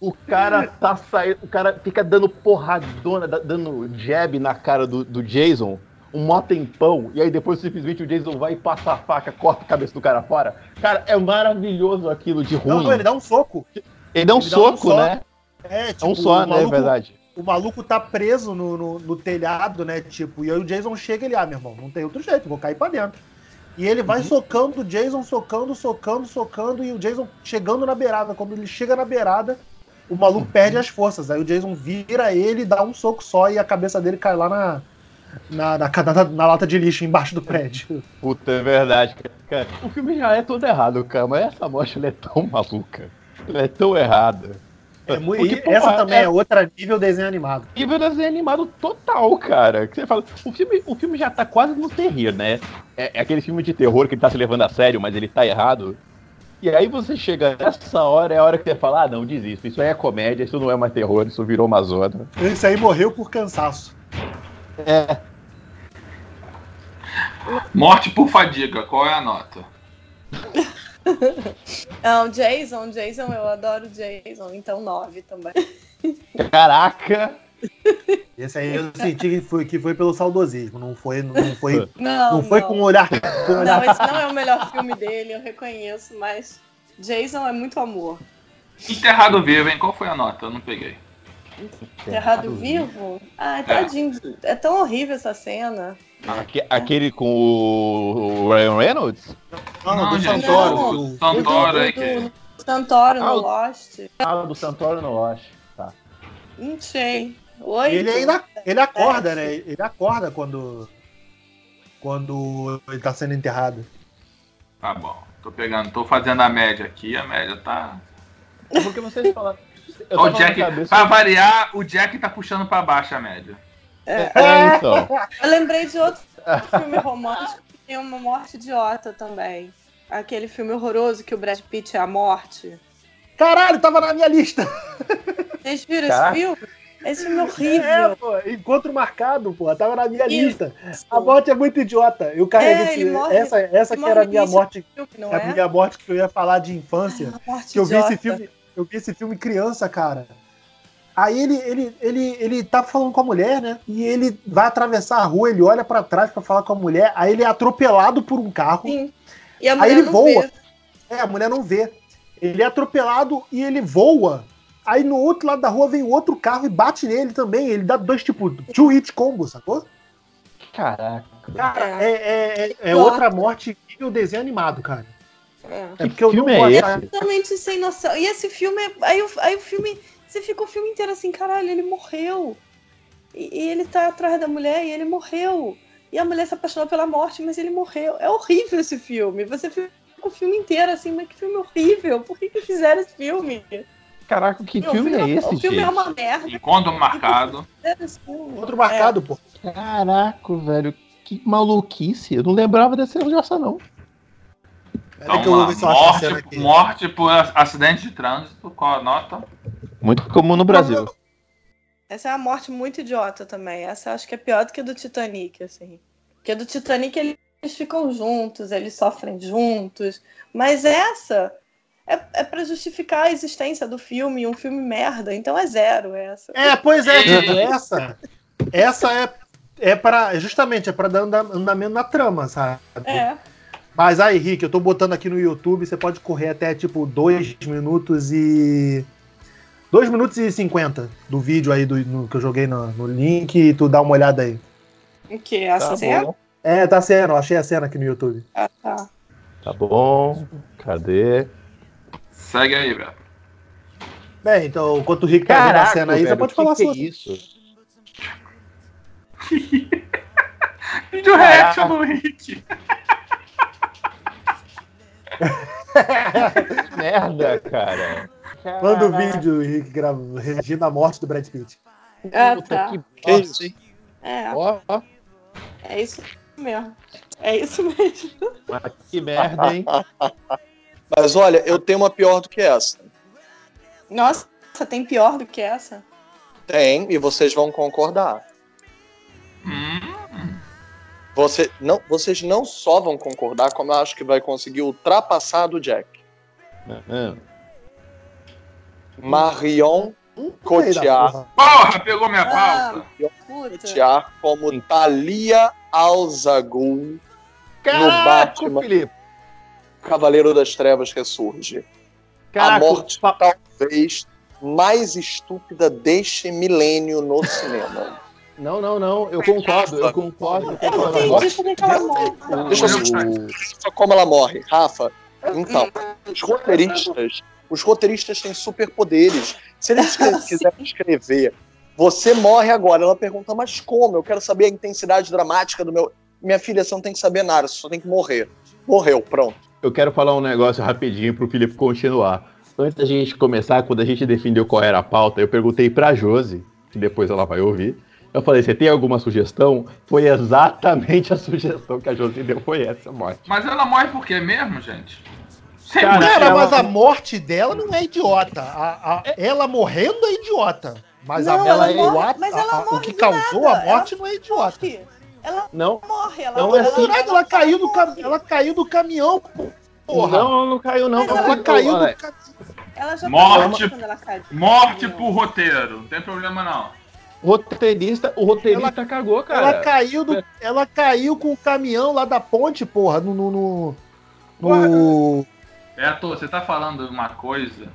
O cara tá saindo, o cara fica dando porradona, da- dando jab na cara do, do Jason, um mó tempão, e aí depois simplesmente o Jason vai e passa a faca, corta a cabeça do cara fora. Cara, é maravilhoso aquilo de ruim. Não, ele dá um soco. Ele dá um ele dá um soco, né? É, tipo, um só, né? É maluco, verdade. o maluco tá preso no, no, no telhado, né? Tipo, e aí o Jason chega e ele, ah, meu irmão, não tem outro jeito, vou cair pra dentro. E ele Uhum. vai socando o Jason, socando, socando, socando, e o Jason chegando na beirada. Quando ele chega na beirada, o maluco Uhum. perde as forças. Aí o Jason vira ele, dá um soco só e a cabeça dele cai lá na, na, na, na- na lata de lixo embaixo do prédio. Puta, é verdade, cara. O filme já é todo errado, cara, mas essa ela é tão maluca. Ela é tão errada. É muito, Porque, porra, essa também é- é outra nível desenho animado. nível desenho animado total, cara. Que você fala, o filme, o filme já tá quase no terrir, né? É, é aquele filme de terror que ele tá se levando a sério, mas ele tá errado. E aí você chega nessa hora, é a hora que você fala, ah, não, desisto. Isso aí é comédia, isso não é mais terror, isso virou uma zona. Esse aí morreu por cansaço. É, Morte por fadiga, qual é a nota? Não, Jason, Jason, eu adoro Jason, então 9 também. caraca! Esse aí eu senti que foi, que foi pelo saudosismo, não foi, não foi, Não, não foi com um olhar. Com um olhar Não, esse não é o melhor filme dele, eu reconheço, mas Jason é muito amor. Enterrado vivo, hein? Qual foi a nota? Eu não peguei. Enterrado vivo? Ai, tadinho. É tão horrível essa cena. Aque- aquele com o Ryan Reynolds? Não, Não, do Santoro. não. do- Santoro do, que. do Santoro Ah, no Lost. Ah, do Santoro não acho. Tá. Não sei. Oi? Ele ainda ele acorda, né? Ele acorda quando quando ele tá sendo enterrado. Tá bom. Tô pegando, tô fazendo a média aqui, a média tá. É porque vocês falaram. O Jack, cabeça- pra variar, o Jack tá puxando pra baixo a média. É, então. Eu lembrei de outro filme romântico que tem uma morte idiota também. Aquele filme horroroso que o Brad Pitt é a morte. Caralho, tava na minha lista. Vocês viram Caraca. esse filme? Esse filme é É, horrível. pô, encontro marcado, pô, tava na minha Isso. lista. A morte é muito idiota. Eu carrego É, esse, morre- essa essa ele que era a minha morte, Filme, não a é? minha morte que eu ia falar de infância. Ah, morte que eu vi esse filme, eu vi esse filme criança, cara. Aí ele, ele, ele, ele tá falando com a mulher, né? E ele vai atravessar a rua, ele olha pra trás pra falar com a mulher, aí ele é atropelado por um carro. Sim. E a Aí mulher ele não voa. vê. É, a mulher não vê. Ele é atropelado e ele voa. Aí no outro lado da rua vem outro carro e bate nele também. Ele dá dois, tipo, two hit combo, sacou? Caraca. Cara, É. é, é, é, é outra morte nível desenho animado, cara. É. É porque eu filme não é esse? Totalmente sem noção. E esse filme, é- aí, o- aí o filme, você fica o filme inteiro assim, caralho, ele morreu. E, e ele tá atrás da mulher e ele morreu. E a mulher se apaixonou pela morte, mas ele morreu. É horrível esse filme. Você fica o filme inteiro assim, mas que filme horrível. Por que, que fizeram esse filme? Caraca, que Não, filme o é esse, O filme gente? é uma merda. Encontro marcado. Filme. Outro marcado, pô. Caraca, velho. Que maluquice. Eu não lembrava dessa dessa, não. Então, que eu vou ver se morte, aqui. morte por acidente de trânsito, qual a nota? Muito comum no Brasil. Essa é uma morte muito idiota também. Essa eu acho que é pior do que a do Titanic, assim. Porque do Titanic eles ficam juntos, eles sofrem juntos. Mas essa é, é para justificar a existência do filme, um filme merda. Então é zero essa. É, pois é, tipo, essa. Essa é, é para justamente é para dar anda- andamento na trama, sabe? É. Mas aí, Rick, eu tô botando aqui no YouTube, você pode correr até tipo 2 minutos e 2 minutos e 50 do vídeo aí do, no- que eu joguei no, no link e tu dá uma olhada aí. O que? Essa Tá cena? bom. É, tá sendo, eu achei a cena aqui no YouTube. Ah, tá. Tá bom. Cadê? Segue aí, velho. Bem, então, enquanto o Rick tá vendo a cena aí, você velho, pode que falar que é isso? Vídeo reaction do Rick. Que merda, cara. Manda o vídeo, Rick, grava, reagindo à morte do Brad Pitt. Ah, tá. que Que bosta, isso? hein? É, Ó, ó. é isso mesmo. É isso mesmo. Mas que merda, hein? Mas olha, eu tenho uma pior do que essa. Nossa, tem pior do que essa? Tem, e vocês vão concordar. Hum, Você, não, vocês não só vão concordar, como eu acho que vai conseguir ultrapassar do Jack. Ah, Marion da Cotillard. porra. pegou minha Ah, pauta. puta. Cotillard como Thalia Al-Ghul, Caraca, Batman. Felipe. Cavaleiro das Trevas ressurge. Caraca, a morte talvez mais estúpida deste milênio no cinema. Não, não, não. Eu concordo, eu concordo. Eu não concordo. entendi como é que ela morre. Deixa eu só como ela morre, Rafa. Então, os roteiristas, os roteiristas têm superpoderes. Se eles quiserem escrever, você morre agora. Ela pergunta, mas como? Eu quero saber a intensidade dramática do meu. Minha filha, você não tem que saber nada, você só tem que morrer. Morreu, pronto. Eu quero falar um negócio rapidinho pro Felipe continuar. Antes da gente começar, quando a gente definiu qual era a pauta, eu perguntei pra Josi, que depois ela vai ouvir. Eu falei, você tem alguma sugestão? Foi exatamente a sugestão que a Josi deu, foi essa, morte. Mas ela morre por quê mesmo, gente? Sem Cara, ela- mas a morte dela não é idiota. A- a- ela morrendo é idiota. Mas a, Não, ela ela morre- idiota, mas ela a- a- o que causou nada. a morte não é idiota. Morre. Ela Não, morre, ela Não, morre. é assim. Nada ela caiu do, cam... ela caiu do caminhão, porra. não, não caiu não. Mas ela Porque- caiu do caminhão. Ela já Morte- tá ela. Morte por roteiro. Não tem problema, não. Roteirista, o roteirista cagou, cara. Ela caiu, do, ela caiu com o caminhão lá da ponte, porra, no. no, no, no- Beto, você tá falando uma coisa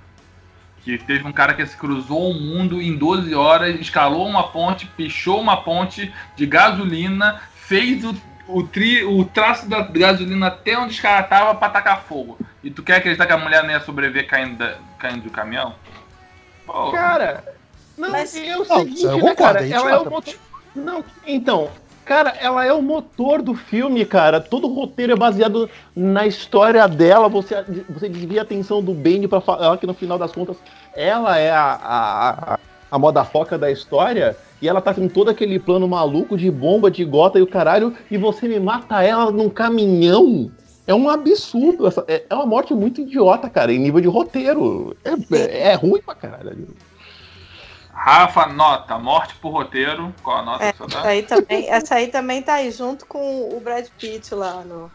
que teve um cara que se cruzou o mundo em 12 horas, escalou uma ponte, pichou uma ponte de gasolina, fez o, o, tri, o traço da gasolina até onde os caras estavam pra tacar fogo. E tu quer acreditar que a mulher não ia sobreviver caindo, da- caindo do caminhão? Pô, Cara, não, Mas- é o Não, seguinte, eu né, cara? é Ela é o motor... Não, então, cara, ela é o motor do filme, cara. Todo o roteiro é baseado na história dela. Você, você desvia a atenção do Bane pra falar que no final das contas ela é a, a, a, a moda foca da história. E ela tá com todo aquele plano maluco de bomba, de gota e o caralho. E você me mata ela num caminhão. É um absurdo. essa- é, é uma morte muito idiota, cara, em nível de roteiro. É, é, é ruim pra caralho. Rafa, nota. Morte por roteiro. Qual a nota É, que você essa dá? aí, também, essa aí também tá aí junto com o Brad Pitt lá no.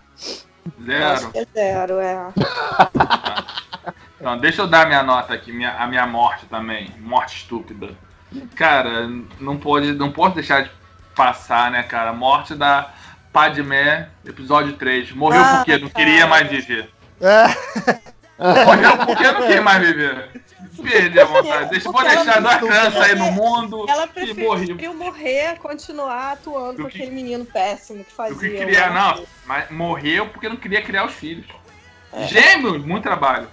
Zero. que é zero, é. Então, deixa eu dar minha nota aqui, minha, a minha morte também. Morte estúpida. Cara, não pode, não posso deixar de passar, né, cara? Morte da Padmé, episódio 3. Morreu Ah, porque não cara. queria mais viver. É, Morreu porque não queria mais viver. Perdi a vontade. Deixa, vou deixar duas não- crianças aí no porque mundo Ela e preferiu morrer, continuar atuando Do com que- aquele menino péssimo que fazia. que não. Mas morreu porque não queria criar os filhos. É. Gêmeos, muito trabalho.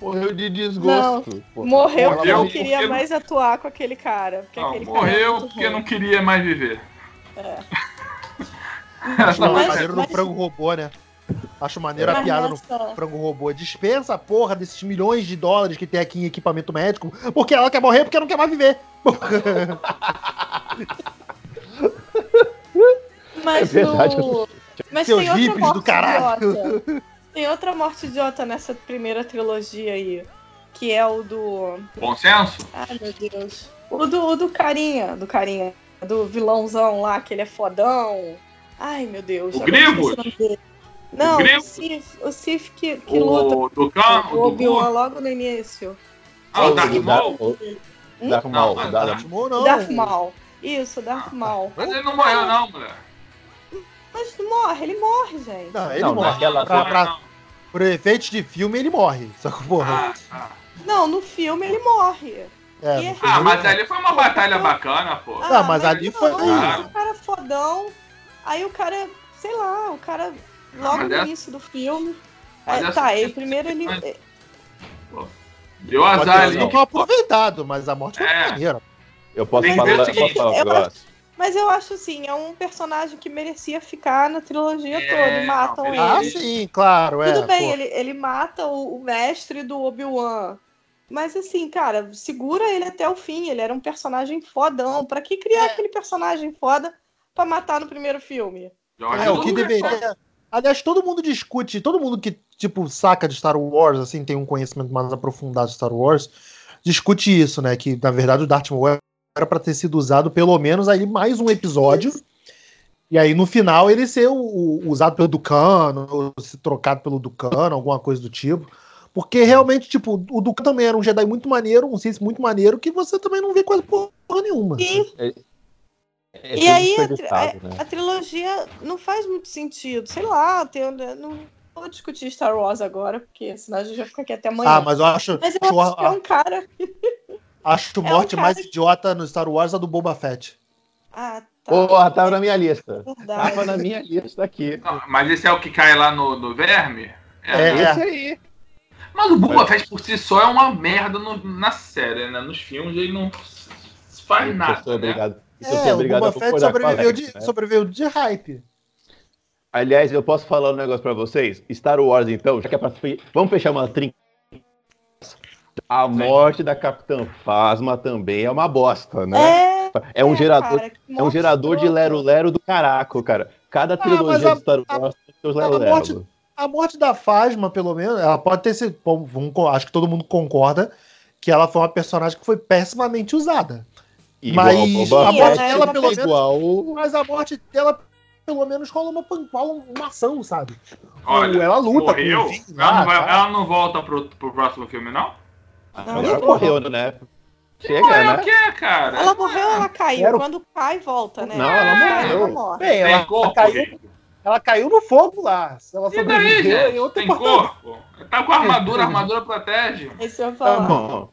Morreu de desgosto. pô. Morreu porque Morreu não queria porque- mais atuar com aquele cara. Porque Não, aquele cara é morreu muito porque ruim. não queria mais viver. É. acho Mas- maneiro no mas- frango robô, né? Acho maneiro a piada no frango robô. Dispensa a porra desses milhões de dólares que tem aqui em equipamento médico, porque ela quer morrer porque não quer mais viver. Mas É verdade. no... Mas Seus tem outra morte do caralho. idiota. Tem outra morte idiota nessa primeira trilogia aí. Que é o do. Bom senso? Ai, meu Deus. O do, o do carinha. Do carinha. Do vilãozão lá, que ele é fodão. Ai, meu Deus. O agora Não, o? Sif, o Sif que, que luta O do cão, com o o do Obi-Wan Gu. logo no início. Ah, o Darth Maul? Darth Maul, Não, Darth- Darth- Não, não. Darth Maul. Isso, o Darth Maul. Mas ele não morreu, não, mulher. Mas não morre, ele morre, gente. Não, ele Não, morre. naquela- Pra, Não, pra, não. por efeitos de filme, ele morre. Só que, porra. Ah, ah. Não, no filme ele morre. é, filme Ah, mas ali foi uma batalha bacana, pô. Ah, mas ali foi- Ah. O cara é fodão. Aí o cara, sei lá, o cara logo no início do filme. é, tá, ele primeiro ele. Mas- Deu Pode azar ali. sido mal aproveitado, mas a morte foi É. maneira. Eu posso Tem falar, o posso falar um eu negócio? Mas eu acho assim, é um personagem que merecia ficar na trilogia É, toda. E matam não, ele. Ah, sim, claro, é. Tudo bem, pô. ele, ele mata o, o mestre do Obi-Wan. Mas assim, cara, segura ele até o fim. Ele era um personagem fodão. Pra que criar aquele personagem foda pra matar no primeiro filme? George É, o que deveria. Aliás, todo mundo discute, todo mundo que, tipo, saca de Star Wars, assim, tem um conhecimento mais aprofundado de Star Wars, discute isso, né? Que, na verdade, o Darth Maul era pra ter sido usado pelo menos aí mais um episódio. E aí no final ele ser o, o- usado pelo Ducano, ou se trocado pelo Ducano, alguma coisa do tipo. Porque realmente, tipo, o Ducano também era um Jedi muito maneiro, um Sith muito maneiro, que você também não vê quase porra nenhuma. Sim. É E aí a, tri- a- né? a trilogia não faz muito sentido. Sei lá, tem, não vou discutir Star Wars agora, porque senão a gente vai ficar aqui até amanhã. Ah, mas eu acho, Mas eu acho que é um cara. acho um morte cara mais idiota no Star Wars a do Boba Fett. Ah, tá. Porra, tava na minha lista. Verdade. Tava na minha lista aqui. Não, mas esse é o que cai lá no, no verme? É. né? Esse aí. Mas o Boba Fett por si só é uma merda no- na série, né? Nos filmes ele não faz nada, né? obrigado. Isso É, o obrigado Boba Fett sobreviveu Alex, de, né? sobreviveu de hype. Aliás, eu posso falar um negócio pra vocês? Star Wars, então, já que é pra... Vamos fechar uma trinca. A morte da Capitã Phasma também é uma bosta, né? É, É, um gerador, cara, é um gerador de lero-lero do caraco, cara. Cada Ah, trilogia a- de Star Wars tem seus lero-lero. A morte da Fasma, pelo menos, ela pode ter sido. bom, acho que todo mundo concorda que ela foi uma personagem que foi pessimamente usada. Mas a morte dela, pelo menos- igual... Mas a morte dela, pelo menos, rola uma, rola uma ação, sabe? Olha, ela luta morreu? com o Vin ela, não lá, vai- tá? ela não volta pro, pro próximo filme, não? Não, Agora não. morreu, né? Chega, Morreu né? o quê, cara? Ela morreu, ela caiu. Quero- Quando cai, volta, né? Não, ela Cai, morreu. morre. Bem, ela, corpo, caiu, gente. ela caiu no fogo lá. Ela E daí, gente? outra Tem corpo? Tá com a armadura, a armadura protege. Isso eu ia Tá bom.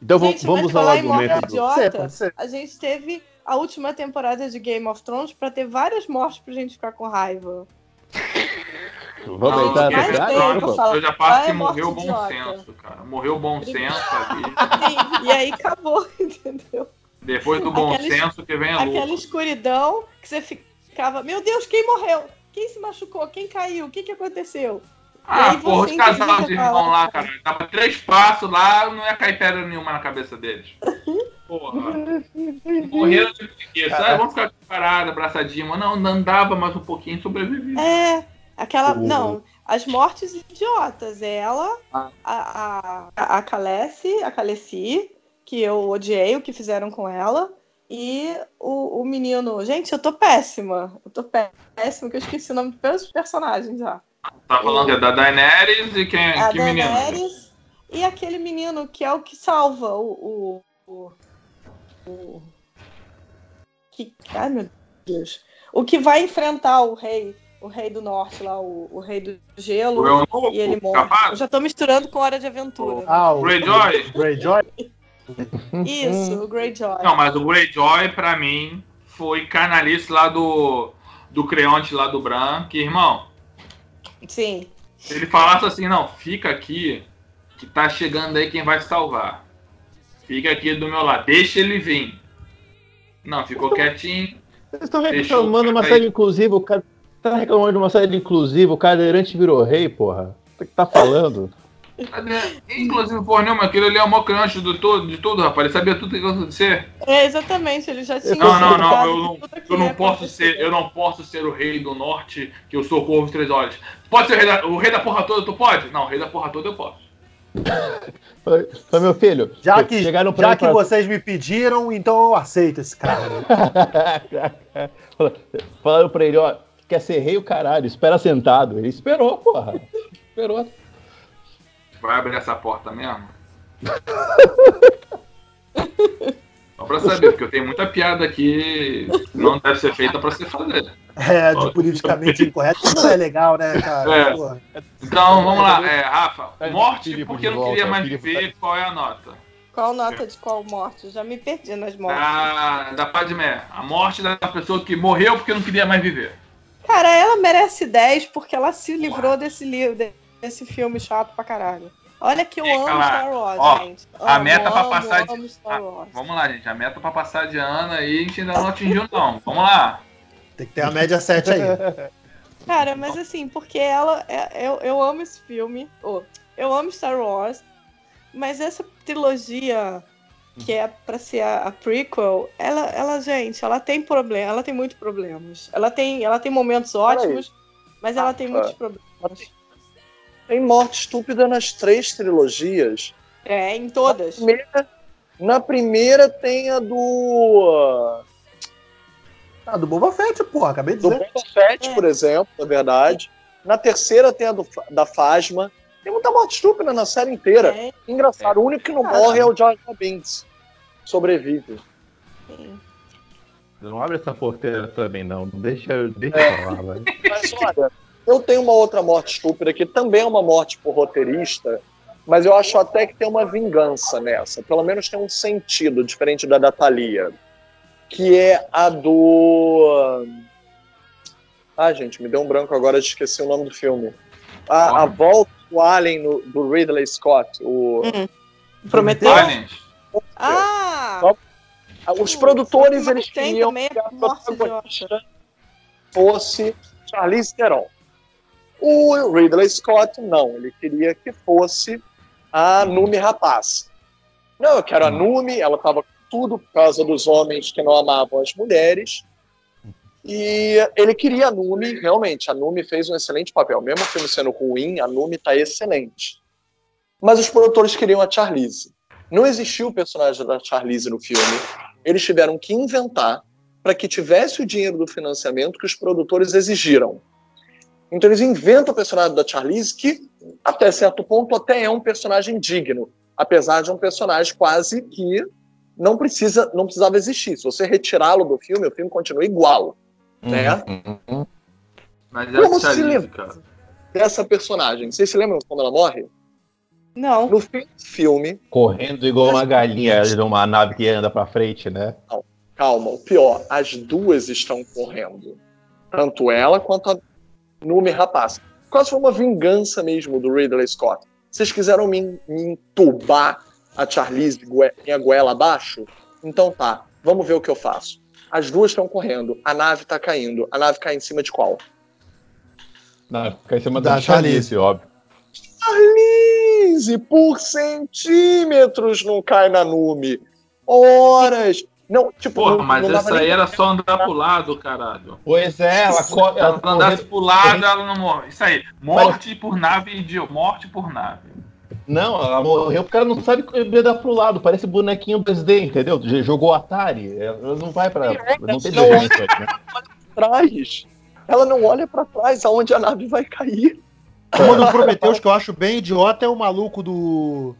Então vamos- Gente, vamos falar em morte do... Idiota, ser. a gente teve a última temporada de Game of Thrones pra ter várias mortes pra gente ficar com raiva. Vamos Não, entrar nessa falar. Eu já passo é que morreu o bom idiota? senso, cara. Morreu o bom senso ali. E, aí acabou, entendeu? Depois do bom Aquela senso que vem a Aquela luz. escuridão que você ficava, meu Deus, quem morreu? Quem se machucou? Quem caiu? O que, que aconteceu? Ah, aí porra, os casal de irmão lá, cara. Tava três passos lá, não ia cair pedra nenhuma na cabeça deles. Porra. Morreram de preguiça. Ah, vamos ficar parados, abraçadinhos. Mas não, andava mais um pouquinho e sobrevivia. É, aquela. O- Não, as mortes idiotas. Ela, Ah. a, a, a Calesse, a Calessi, que eu odiei o que fizeram com ela. E o, o menino. Gente, eu tô péssima. Eu tô péssima, que eu esqueci o nome dos personagens já. Tá falando que é da Daenerys e quem? A que menino? Daenerys e aquele menino que é o que salva o. o, o, o- que, ai meu Deus. O que vai enfrentar o rei, o rei do norte lá, o, o rei do gelo. O Eunuco? E ele morre. Eu Capaz? já tô misturando com Hora de Aventura. Ah, o Greyjoy? Greyjoy? Isso, o Greyjoy. Não, mas o Greyjoy, pra mim, foi canalice lá do, do Creonte lá do Bran, que, irmão, Sim. se ele falasse assim, não, fica aqui, que tá chegando aí quem vai salvar. Fica aqui do meu lado, deixa ele vir. Não, ficou quietinho. Vocês estão reclamando uma série inclusiva, o cara tá reclamando de uma série inclusiva, o cadeirante virou rei, porra. O que tá falando? Inclusive, porra nenhuma, aquele ali é o maior creonte de tudo, de tudo, rapaz. Ele sabia tudo que ia acontecer. É, exatamente, ele já tinha. Não, não, não, eu não, eu não posso acontecer. ser, eu não posso ser o rei do norte, que eu sou o corvo de três olhos. Pode ser o rei, da, o rei da porra toda, tu pode? Não, o rei da porra toda eu posso. Falei, falei, meu filho, Já que, pra já mim que vocês me pediram, então eu aceito esse cara. Falaram pra ele, ó, quer ser rei o caralho, espera sentado. Ele esperou, porra. Esperou. Vai abrir essa porta mesmo? Só pra saber, porque eu tenho muita piada aqui que não deve ser feita pra se fazer. É, de politicamente incorreto, não é legal, né, cara? É. Então, vamos lá. É, Rafa, Tá de morte porque não queria volta, mais viver, qual é a nota? Qual nota de qual morte? Eu já me perdi nas mortes. Da, da Padmé. A morte da pessoa que morreu porque não queria mais viver. Cara, ela merece 10 porque ela se livrou desse livro, desse filme chato pra caralho. Olha que eu Fica amo lá. Star Wars, Ó, gente. a Amo, meta pra amo, passar de- amo Star Wars. Vamos lá, gente. A meta pra passar de ano aí a gente ainda não atingiu, não. Vamos lá. Tem que ter a média 7 aí. Cara, mas assim, porque ela. é- eu, eu amo esse filme. oh, eu amo Star Wars. Mas essa trilogia, que é pra ser a, a prequel, ela, ela, gente, ela tem problema. Ela tem muitos problemas. Ela tem, ela tem momentos ótimos, mas ela tem muitos problemas. Tem morte estúpida nas três trilogias. É, em todas. A primeira, Na primeira tem a do. Ah, do Boba Fett, porra, acabei de Do dizer. Boba Fett, É. por exemplo, na verdade. Na terceira tem a do, da Fasma. Tem muita morte estúpida na série inteira. É, Engraçado, o único que não Ah. morre é o Jar Jar Binks. Sobrevive. sim. Não abre essa porteira também, não. Deixa, deixa eu falar, velho. Mas olha, eu tenho uma outra morte estúpida que também é uma morte por roteirista, mas eu acho até que tem uma vingança nessa. Pelo menos tem um sentido, diferente da da Thalia. Que é a do. Ah, gente, me deu um branco agora, esqueci o nome do filme. A, a volta do Alien no- do Ridley Scott. O, Prometeu? Aliens. Ah! os produtores eles queriam que a morte protagonista fosse Charlize Theron. O Ridley Scott não, ele queria que fosse a Numi Rapaz. Não, eu quero a Numi, ela estava tudo por causa dos homens que não amavam as mulheres. E ele queria a Numi, realmente, a Numi fez um excelente papel. Mesmo o filme sendo ruim, a Numi está excelente. Mas os produtores queriam a Charlize. Não existiu o personagem da Charlize no filme. Eles tiveram que inventar para que tivesse o dinheiro do financiamento que os produtores exigiram. Então eles inventam o personagem da Charlize que, até certo ponto, até é um personagem digno, apesar de um personagem quase que não precisa, não precisava existir. Se você retirá-lo do filme, o filme continua igual, né? Uhum. Mas é a Como se lembra? cara. Dessa personagem. Vocês se lembram como ela morre? Não. No fim do filme, Correndo igual uma galinha numa nave que anda pra frente, né? calma, o pior, as duas estão correndo. Tanto ela quanto a Numi Rapaz. Quase foi uma vingança mesmo do Ridley Scott. Vocês quiseram me, me entubar a Charlize minha goela abaixo? Então tá, vamos ver o que eu faço. As duas estão correndo, a nave tá caindo. A nave cai em cima de qual? Não, fica em cima Da da Charlize, óbvio. Charlize, por centímetros não cai na Numi. Horas. Não, tipo, Porra, não, mas não dava essa aí era só andar pro lado, caralho. Pois é, ela, co- ela andasse pro lado, ela não morre. Isso aí. Morte por nave, idiota. Morte por nave. Não, ela morreu porque ela não sabe andar pro lado. Parece bonequinho 2D, entendeu? Jogou Atari. Ela não vai pra. Não tem Não. desenvolvimento aí, né? trás. Ela não olha pra trás, aonde a nave vai cair. Uma do Prometheus que eu acho bem idiota é o maluco do.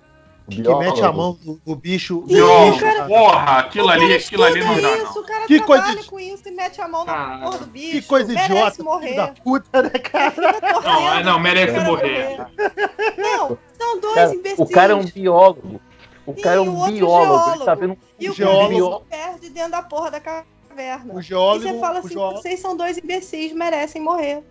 Que Biólogo. mete a mão no, no bicho. Ó, bicho. cara- Porra, aquilo ali, aquilo ali não dá, isso, não. O cara Que coisa trabalha de- com isso e mete a mão na Cara, porra do bicho. Que coisa Merece idiota, morrer. da puta, né, cara? Não, é, não, merece Cara, morrer. Não, são dois Cara, imbecis. o cara é um biólogo. O Sim, cara é um biólogo. Ele tá geólogo. vendo E um o geólogo- cara se perde dentro da porra da caverna. O E geólogo. você fala assim, geólogo, vocês são dois imbecis, merecem morrer.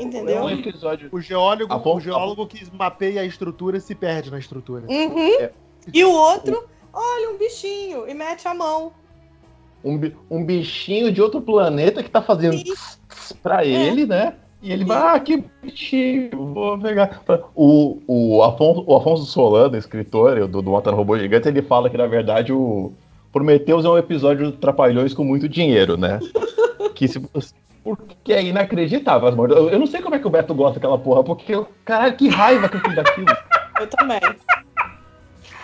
Entendeu? É um episódio. o geólogo, bom- o geólogo que mapeia a estrutura se perde na estrutura. Uhum. É. E o outro, olha um bichinho e mete a mão. Um, um bichinho de outro planeta que tá fazendo tss pra ele, né? E ele vai, ah, que bichinho, vou pegar. O, o, Afonso, o Afonso Solano, escritor do, do Motor Robô Gigante, ele fala que, na verdade, o Prometheus é um episódio de Trapalhões com muito dinheiro, né? que se, porque é inacreditável as mortes. Eu, eu não sei como é que o Beto gosta daquela porra, porque, eu- caralho, que raiva que eu tenho daquilo. Eu também.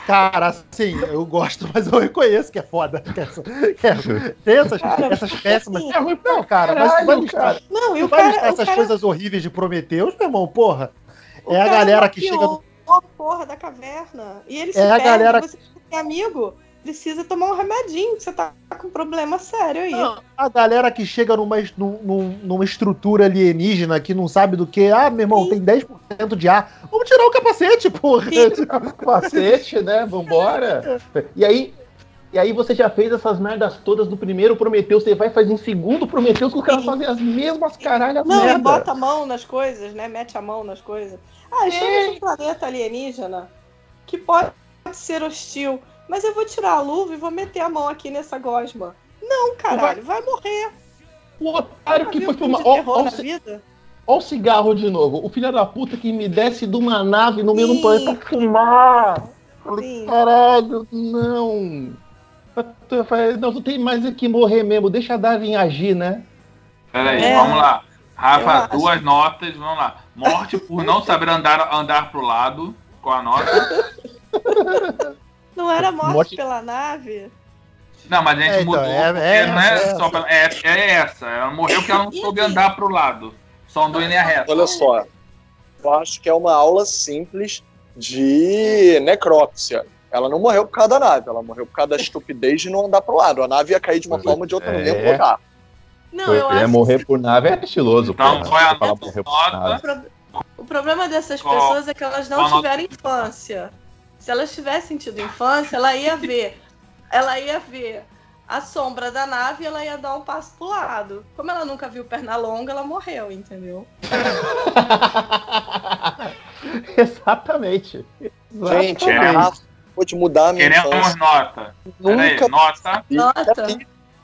Cara, assim, eu gosto, mas eu reconheço que é foda. Que é- que é- tem essas, essas péssimas. assim, É ruim Não, cara, mas tu vai caralho, listar, cara. Não, e tu o vai cara. essas cara- coisas horríveis de Prometeus, meu irmão, porra. o É a cara galera que chega a porra da caverna. E ele se É a perde, galera- você tem amigo, precisa tomar um remedinho, você tá com um problema sério aí. Não, a galera que chega numa, es- num- num- numa estrutura alienígena que não sabe do que, ah, meu irmão, Sim. tem 10% de ar. Vamos tirar o capacete, porra. Sim. capacete, né? Vambora. E aí, e aí você já fez essas merdas todas do primeiro Prometheus, você vai fazer um segundo Prometheus que os caras Sim. fazem as mesmas caralhas Não, merda. bota a mão nas coisas, né? Mete a mão nas coisas. Ah, estamos num planeta alienígena que pode ser hostil, mas eu vou tirar a luva e vou meter a mão aqui nessa gosma. Não, caralho, vai morrer. O otário que foi filmar. ó, na o o cigarro de novo. O filho da puta que me desce de uma nave no meio do planeta pra fumar. Falei, caralho, não. Eu falei, Não, tu tem mais é que morrer mesmo. Deixa a Darwin agir, né? Peraí, É. vamos lá. Eu Rafa, acho. duas notas, vamos lá. Morte por não saber andar, andar pro lado, com a nota. Não era morte, Morte- pela nave? Não, mas a gente É, então, mudou. é- porque é não é, essa, só pela- é, é essa. Ela morreu porque ela não soube andar pro lado. Só andou em linha reta. Olha só, eu acho que é uma aula simples de necrópsia. Ela não morreu por causa da nave, ela morreu por causa da estupidez de não andar pro lado. A nave ia cair de uma forma ou de outra no é. mesmo lugar. Não, Foi- eu é, acho morrer por nave é estiloso. Então, é a nota? O pro- O problema dessas pessoas é que elas não tiveram infância. Se elas tivessem tido infância, ela ia ver. Ela ia ver a sombra da nave e ela ia dar um passo pro lado. Como ela nunca viu perna longa, ela morreu, entendeu? Exatamente. Gente, Queremos- a Rafa pode mudar a minha Queremos infância. nota. Nunca nota. vi. Nota.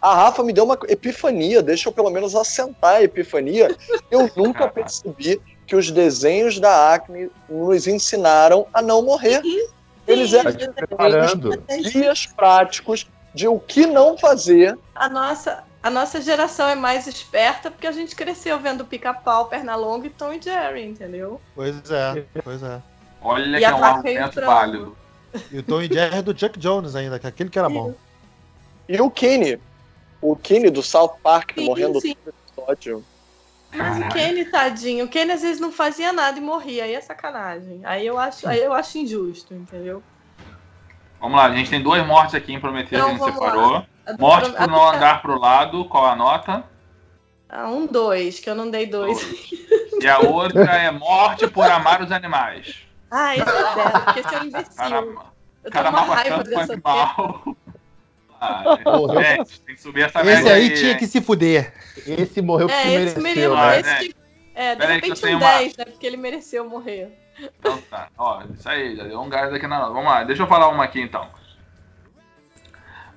A Rafa me deu uma epifania, deixa eu pelo menos assentar a epifania. Eu nunca percebi que os desenhos da Acne nos ensinaram a não morrer. Eles eram Tá te preparando. guias práticos de o que não fazer. A nossa, a nossa geração é mais esperta porque a gente cresceu vendo pica-pau, perna longa e Tom e Jerry, entendeu? Pois é, pois é. Olha E que é um e argumento válido. E o Tom e Jerry é do Chuck Jones ainda, que é aquele que era bom. E o Kenny, o Kenny do South Park, Sim, morrendo sim. no episódio. Mas o Caralho. Kenny, tadinho, o Kenny às vezes não fazia nada e morria, aí é sacanagem. Aí eu acho, aí eu acho injusto, entendeu? Vamos lá, a gente tem duas mortes aqui em Prometheus que a Então, gente separou. Do- Morte por não andar pro lado, qual a nota? Ah, um dois, que eu não dei dois. E a outra é morte por amar os animais. Ah, esse é zero, porque esse é um imbecil. Cara, eu tô cara com uma raiva dessa mal. Ah, Morreu. gente, tem que subir essa Esse média aí tinha que se fuder. Esse morreu porque É, esse mereceu, né? esse que- É, de eu repente um uma- 10, né? Porque ele mereceu morrer. Então tá, ó, isso aí, já deu um gás aqui na nota. Vamos lá, deixa eu falar uma aqui então.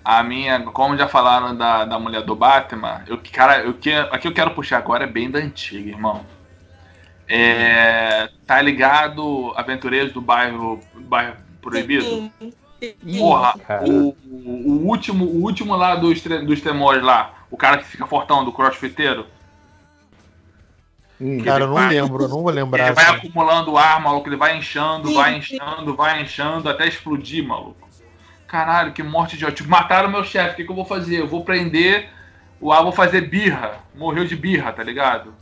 A minha, como já falaram da, da mulher do Batman, eu, cara, eu, que, aqui eu quero puxar agora é bem da antiga, irmão. É, tá ligado Aventureiros do Bairro, bairro Proibido? Sim. Porra, o, o, o último, o último lá dos, dos temores lá, o cara que fica fortão do crossfiteiro, Hum, Cara, eu não vai- lembro, eu não vou lembrar. ele vai assim. acumulando ar, maluco, ele vai inchando, vai inchando, vai inchando até explodir, maluco. Caralho, que morte de Tipo, mataram meu chefe, o que, que eu vou fazer? Eu vou prender o ar, vou fazer birra. Morreu de birra, tá ligado?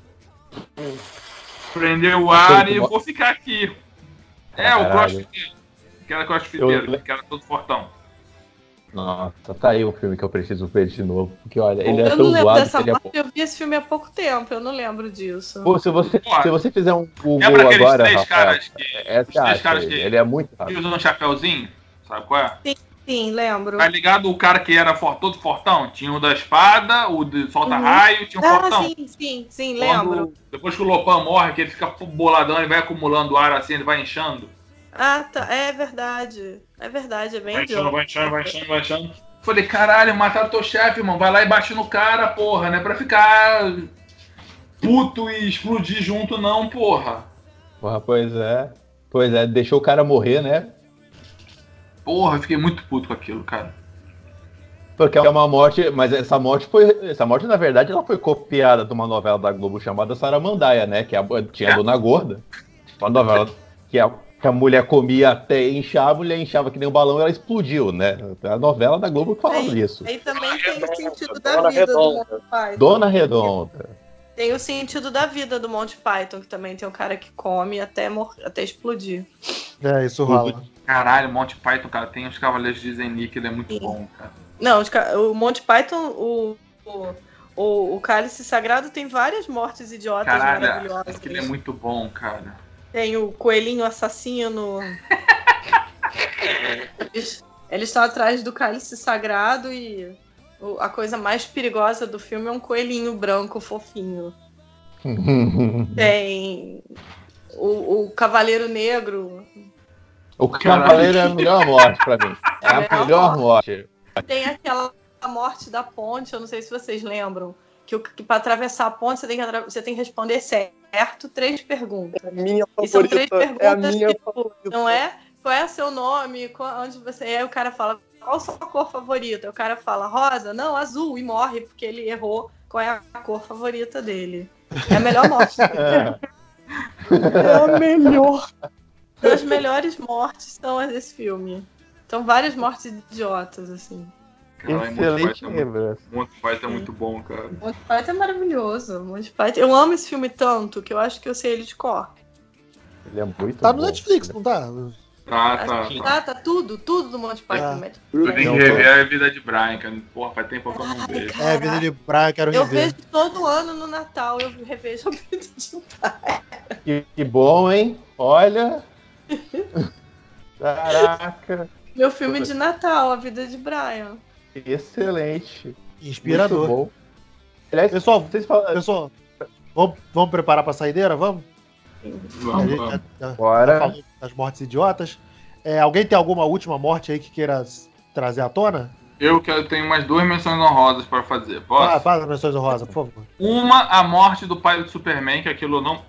Prender o ar e vou ficar aqui. É, o Caralho. crossfiteiro. Que era crossfiteiro, Eu- que era todo fortão. Nossa, tá aí um filme que eu preciso ver de novo. Porque olha, ele é Eu tão não lembro zoado dessa que ele é eu vi esse filme há pouco tempo, eu não lembro disso. Pô, se você, Pô, se você fizer um Google Lembra aqueles agora, três Rafael, caras que, é, os três acha caras ele, que, ele é muito que rápido. usam um chapéuzinho? Sabe qual é? Sim, lembro. Tá ligado o cara que era for- todo fortão? Tinha o da espada, o de solta Uhum. raio, tinha o Ah, fortão. sim, sim, sim, Quando- lembro. depois que o Lopan morre, que ele fica boladão, ele vai acumulando ar assim, ele vai inchando. Ah, tá. É verdade. É verdade, é bem Vai idiota. vai inchando, vai inchando, vai inchando. Falei, caralho, mataram teu chefe, irmão. Vai lá e bate no cara, porra, né? Pra ficar puto e explodir junto, não, porra. Porra, pois é. Pois é, deixou o cara morrer, né? Porra, eu fiquei muito puto com aquilo, cara. Porque é uma morte, mas essa morte foi. Essa morte, na verdade, ela foi copiada de uma novela da Globo chamada Saramandaia, né? Que a- tinha a É. Dona Gorda. Uma novela que a, que a mulher comia até inchar, a mulher inchava que nem um balão e ela explodiu, né? É a novela da Globo que falava Aí- isso. Aí também tem o sentido Dona da vida do Redonda. Monty Python. Dona Redonda. Tem o sentido da vida do Monty Python, que também tem o cara que come até, mor até explodir. É, isso rola. Caralho, Monty Python, cara, tem os Cavaleiros de Zenick, ele é muito Sim. bom, cara. Não, os o Monty Python, o, o, o, o Cálice Sagrado tem várias mortes idiotas Caralho, maravilhosas. aquele é muito bom, cara. Tem o coelhinho assassino. eles, eles estão atrás do cálice sagrado e o- a coisa mais perigosa do filme é um coelhinho branco fofinho. Tem o, o Cavaleiro Negro. o Cavaleiro é a melhor morte pra mim. É a melhor melhor morte. Tem aquela morte da ponte, eu não sei se vocês lembram. Que, que para atravessar a ponte você tem, que você tem que responder certo três perguntas. É a minha E são três favorita. É a perguntas minha que, tipo, favorita. Não é? Qual é seu nome? Qual- onde você é? Aí o cara fala, qual a sua cor favorita? O cara fala, rosa? Não, azul. E morre porque ele errou qual é a cor favorita dele. É a melhor morte. É. É a melhor. As melhores mortes são as desse filme. Então, várias mortes idiotas, assim. Caralho, Monty Excelente Python é muito- lembrança. Monty Python é muito bom, cara. Monty Python é maravilhoso. Monty Python... Eu amo esse filme tanto que eu acho que eu sei ele de cor. Ele é muito Tá no bom. Netflix, não tá? Tá, tá. Tá. tá, tá tudo, tudo do Monty Python. Ah. Tu tem que rever a vida de Brian, cara. Porra, faz tempo que eu não vejo. É, Vida de Praia, quero Eu rever. vejo todo ano no Natal, eu revejo a vida de Que, que bom, hein? Olha. Caraca. Meu filme de Natal, A Vida de Brian. Excelente. Inspirador. Muito bom. Aliás, Pessoal, vocês falam. pessoal, vamos, vamos preparar pra saideira? Vamos? A Vamos, vamos. já- Bora. das mortes idiotas. É, alguém tem alguma última morte aí que queira trazer à tona? Eu que eu tenho mais duas menções honrosas pra fazer. Posso? Ah, faz as menções honrosas, por favor. Uma, a morte do pai do Superman, que aquilo eu não.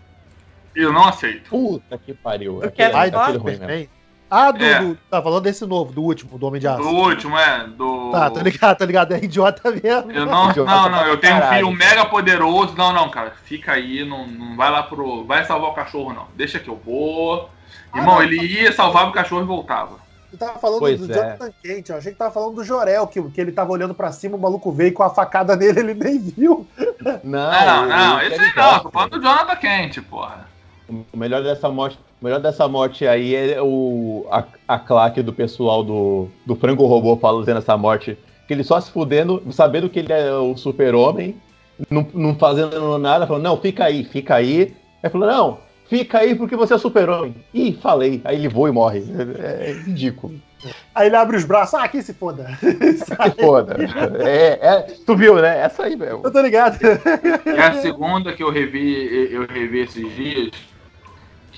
Eu não aceito. Puta que pariu. Eu Aquele, quero aquele ruim mesmo. Ah, do, É. do- Tá falando desse novo, do último, do Homem de Aço. Do último, é. Do. Tá, tô ligado, tô ligado. É idiota mesmo. Eu não, Idiota não, não, eu tenho um caralho. filho mega poderoso. Não, não, cara, fica aí, não, não vai lá pro. Vai salvar o cachorro, não. Deixa que eu vou. Ah, Irmão, não. ele ia, salvava o cachorro e voltava. Tu tava falando Pois do é. Jonathan Kent, eu achei que tava falando do Jorel, que, que ele tava olhando pra cima, o maluco veio com a facada nele, ele nem viu. Não, Não, não, esse não, tô falando do Jonathan Kent, porra. O melhor dessa morte, o melhor dessa morte aí é o, a, a claque do pessoal do, do Frango Robô fazendo essa morte. Que ele só se fudendo, sabendo que ele é o super-homem, não, não fazendo nada, falando, não, fica aí, fica aí. Aí falou, não, fica aí porque você é super-homem. Ih, falei. Aí ele voa e morre. É, é ridículo. Aí ele abre os braços, ah, aqui se foda. Que foda. É, é, tu viu, né? Essa aí mesmo. Eu tô ligado. E a segunda que eu revi, eu revi esses dias,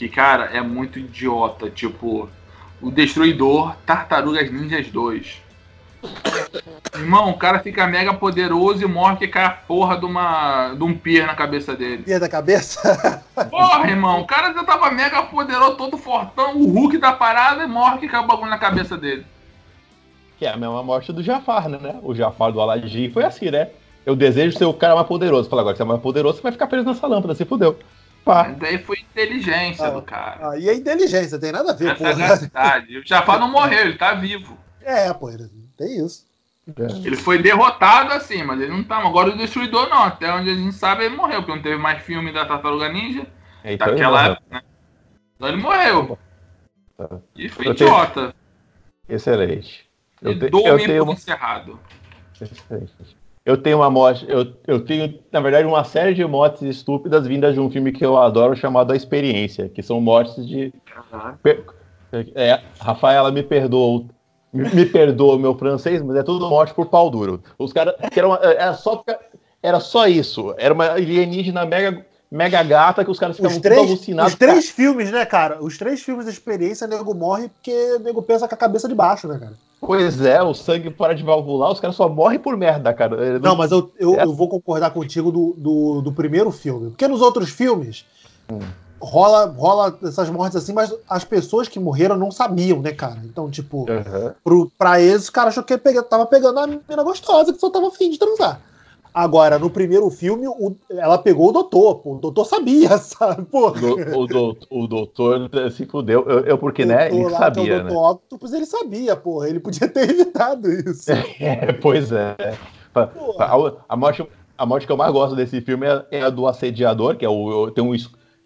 que, cara, é muito idiota. Tipo, o Destruidor Tartarugas Ninjas 2. Irmão, o cara fica mega poderoso e morre que cai a porra de, uma, de um pier na cabeça dele. Pia da cabeça. Porra, irmão, o cara já tava mega poderoso, todo fortão, o Hulk da parada e morre que cai o bagulho na cabeça dele. Que é a mesma morte do Jafar, né? O Jafar do Aladdin foi assim, né? Eu desejo ser o cara mais poderoso. Fala, agora que você é mais poderoso, você vai ficar preso nessa lâmpada, se fudeu. Pá. Mas daí foi inteligência Ah. do cara. Aí é inteligência, tem nada a ver, Essa é. O Jafar não morreu, ele tá vivo. É, pô, tem isso. Ele foi derrotado assim, mas ele não tá. Agora o Destruidor não. Até onde a gente sabe, ele morreu, porque não teve mais filme da Tartaruga Ninja É, então daquela época, né? Então ele morreu. Tá. E foi Eu tenho- idiota. Excelente. Eu, E te- eu dorme tenho uma... encerrado. Excelente. Eu tenho uma morte, eu, eu tenho, na verdade, uma série de mortes estúpidas vindas de um filme que eu adoro chamado A Experiência, que são mortes de. É, Rafaela me perdoa, me, me perdoa o meu francês, mas é tudo morte por pau duro. Os caras. Era, era, só, era só isso. Era uma alienígena mega, mega gata que os caras Os ficavam tudo três, alucinados. os três filmes, né, cara? Os três filmes da experiência, o nego morre porque o nego pensa com a cabeça de baixo, né, cara? Pois é, o sangue para de valvular, os caras só morrem por merda, cara. Não, mas eu, eu, É. eu vou concordar contigo do, do, do primeiro filme. Porque nos outros filmes Hum. rola, rola essas mortes assim, mas as pessoas que morreram não sabiam, né, cara? Então, tipo, Aham. pro, pra eles, o cara achou que pega- tava pegando a menina gostosa, que só tava afim de transar. Agora, no primeiro filme, o- ela pegou o doutor, pô. O doutor sabia, sabe? Pô, O, do- o doutor se fudeu. Eu, eu porque, né? Ele lá, sabia, é o né? doutor Octopus, ele sabia, porra. Ele podia ter evitado isso. É, pois é. Porra. A, a morte, a morte que eu mais gosto desse filme é, é a do assediador, que é o, tem, um,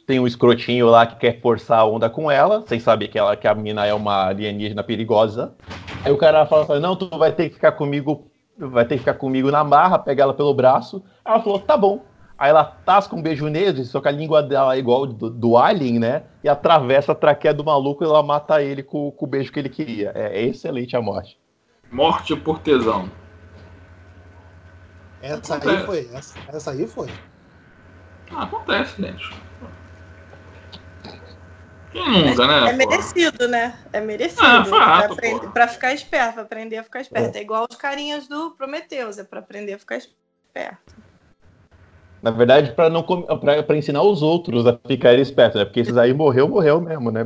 tem um escrotinho lá que quer forçar a onda com ela, sem saber que, ela, que a mina é uma alienígena perigosa. Aí o cara fala, fala, não, tu vai ter que ficar comigo, vai ter que ficar comigo na marra, pega ela pelo braço. Aí ela falou, tá bom. Aí ela tasca um beijo nele, só que a língua dela é igual do, do Alien, né? E atravessa a traqueia do maluco e ela mata ele com, com o beijo que ele queria. É, é excelente a morte. Morte por tesão. Essa aí Acontece. foi. Essa, essa aí foi. Ah, acontece, gente. Quem nunca, né? É pô? merecido, né? É merecido. Ah, fato, pra, aprender- pra ficar esperto, pra aprender a ficar esperto. É, igual os carinhas do Prometheus, é pra aprender a ficar esperto. Na verdade, para não pra ensinar os outros a ficarem espertos, né? Porque esses aí morreu, morreu mesmo, né?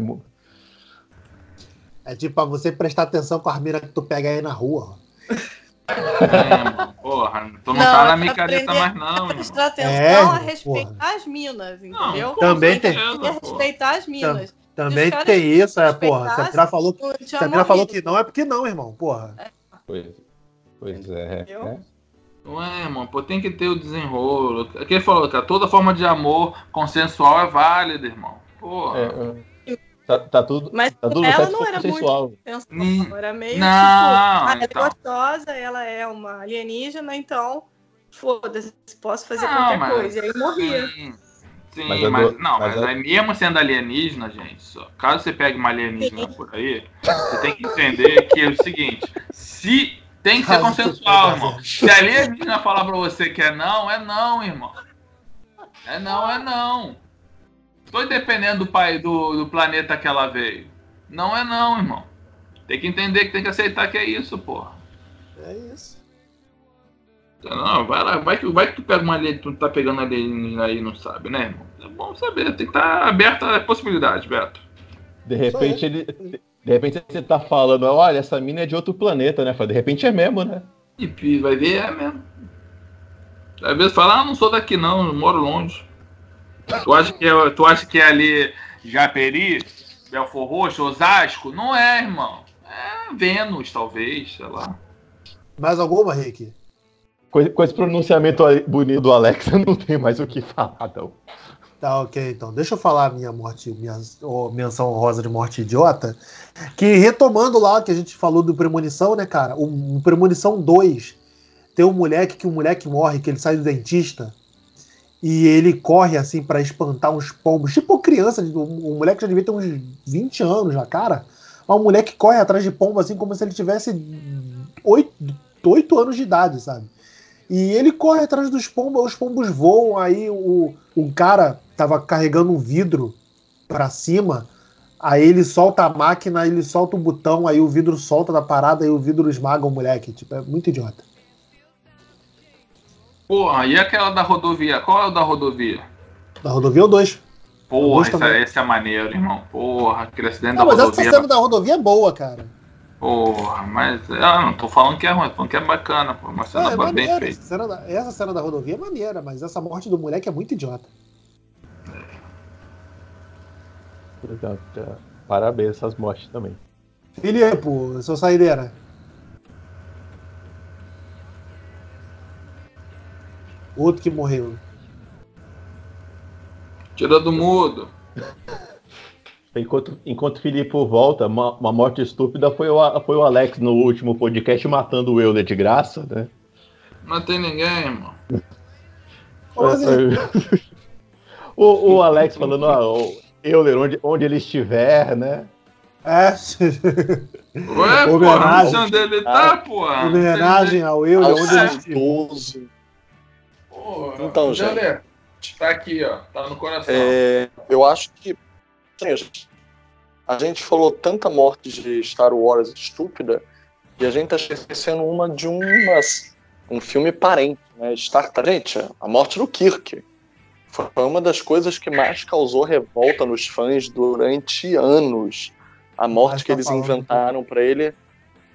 É tipo pra você prestar atenção com as minas que tu pega aí na rua. É, porra, tu não, Não, tá é na micareta mais não, irmão. Prestar atenção É, a respeitar as minas, entendeu? Não, Também tem- certeza, respeitar as minas. Também Os caras tem isso, é, porra. Se falou, não se tinha a Pira falou que não, é porque não, irmão, porra. Pois, pois é. É. Ué, mano, pô, tem que ter o desenrolo. Aqui ele falou, cara, toda forma de amor consensual é válida, irmão. Porra. É, é. Tá, tá tudo, Mas tá tudo ela não era consensual. Pensava, Hum, era meio não, tipo, ah, ela então. é gostosa, ela é uma alienígena, então foda-se, posso fazer Não, qualquer mas- coisa. E aí morria. Sim, sim, Mas mas, dou- não, mas mas, aí mesmo sendo alienígena, gente, só, caso você pegue uma alienígena por aí, você tem que entender que é o seguinte, se tem que ser consensual, irmão. Se a alienígena falar pra você que é não, é não, irmão. É não, é não. Tô dependendo do pai do, do planeta que ela veio. Não é não, irmão. Tem que entender que tem que aceitar que é isso, porra. É isso. Não, vai lá, vai que, vai que tu pega uma alien, tu tá pegando alienígena aí e não sabe, né, irmão? É bom saber, tem que estar aberta a possibilidade, Beto. De repente ele. De repente você tá falando, olha, essa mina é de outro planeta, né? De repente é mesmo, né? E vai ver, é mesmo. Às vezes fala, ah, não sou daqui não, eu moro longe. Tu acha que é, tu acha que é ali Japeri, Belfor Roxo, Osasco? Não é, irmão. É Vênus, talvez, sei lá. Mais alguma, Rick? Com, com esse pronunciamento aí bonito do Alex, eu não tenho mais o que falar, não. Tá, ok, então. Deixa eu falar a minha morte, minha ó, menção honrosa de morte idiota. Que retomando lá que a gente falou do Premonição, né, cara? O, o Premonição 2 tem um moleque que o moleque morre, que ele sai do dentista e ele corre assim pra espantar uns pombos. Tipo criança, o, o moleque já devia ter uns 20 anos já, cara. Mas o moleque corre atrás de pombo assim como se ele tivesse 8, 8 anos de idade, sabe? E ele corre atrás dos pombos, os pombos voam, aí o, um cara tava carregando um vidro pra cima, aí ele solta a máquina, ele solta o botão, aí o vidro solta da parada e o vidro esmaga o moleque. Tipo, é muito idiota. Porra, e aquela da rodovia? Qual é o da rodovia? Da rodovia ou dois. Porra, Dois esse, é maneiro, irmão. Porra, aquele acidente Não, da mas essa rodovia. cena da rodovia é boa, cara. Porra, mas ah, não tô falando que é ruim, tô falando que é bacana, pô. Uma cena É, é bem maneira. feita. Essa cena, da, essa cena da rodovia é maneira, mas essa morte do moleque é muito idiota. Parabéns essas mortes também. Filipe, seu saideira. Outro que morreu. Tira do mudo. Enquanto, enquanto o Filipe volta, uma, uma morte estúpida foi o, foi o Alex no último podcast matando o Euler de graça, né? Não tem ninguém, irmão. O, o Alex falando, ah, o Euler, onde, onde ele estiver, né? É, Ué, porra, Homenagem. onde ele tá, porra? homenagem ao eu e Ao onde ele estiver. Porra, Então, é? Tá aqui, ó. Tá no coração. É, eu acho que assim, a gente falou tanta morte de Star Wars estúpida e a gente tá esquecendo uma de umas, um filme parente, né? Star Trek. Gente, a morte do Kirk foi uma das coisas que mais causou revolta nos fãs durante anos. A morte que tá eles inventaram para ele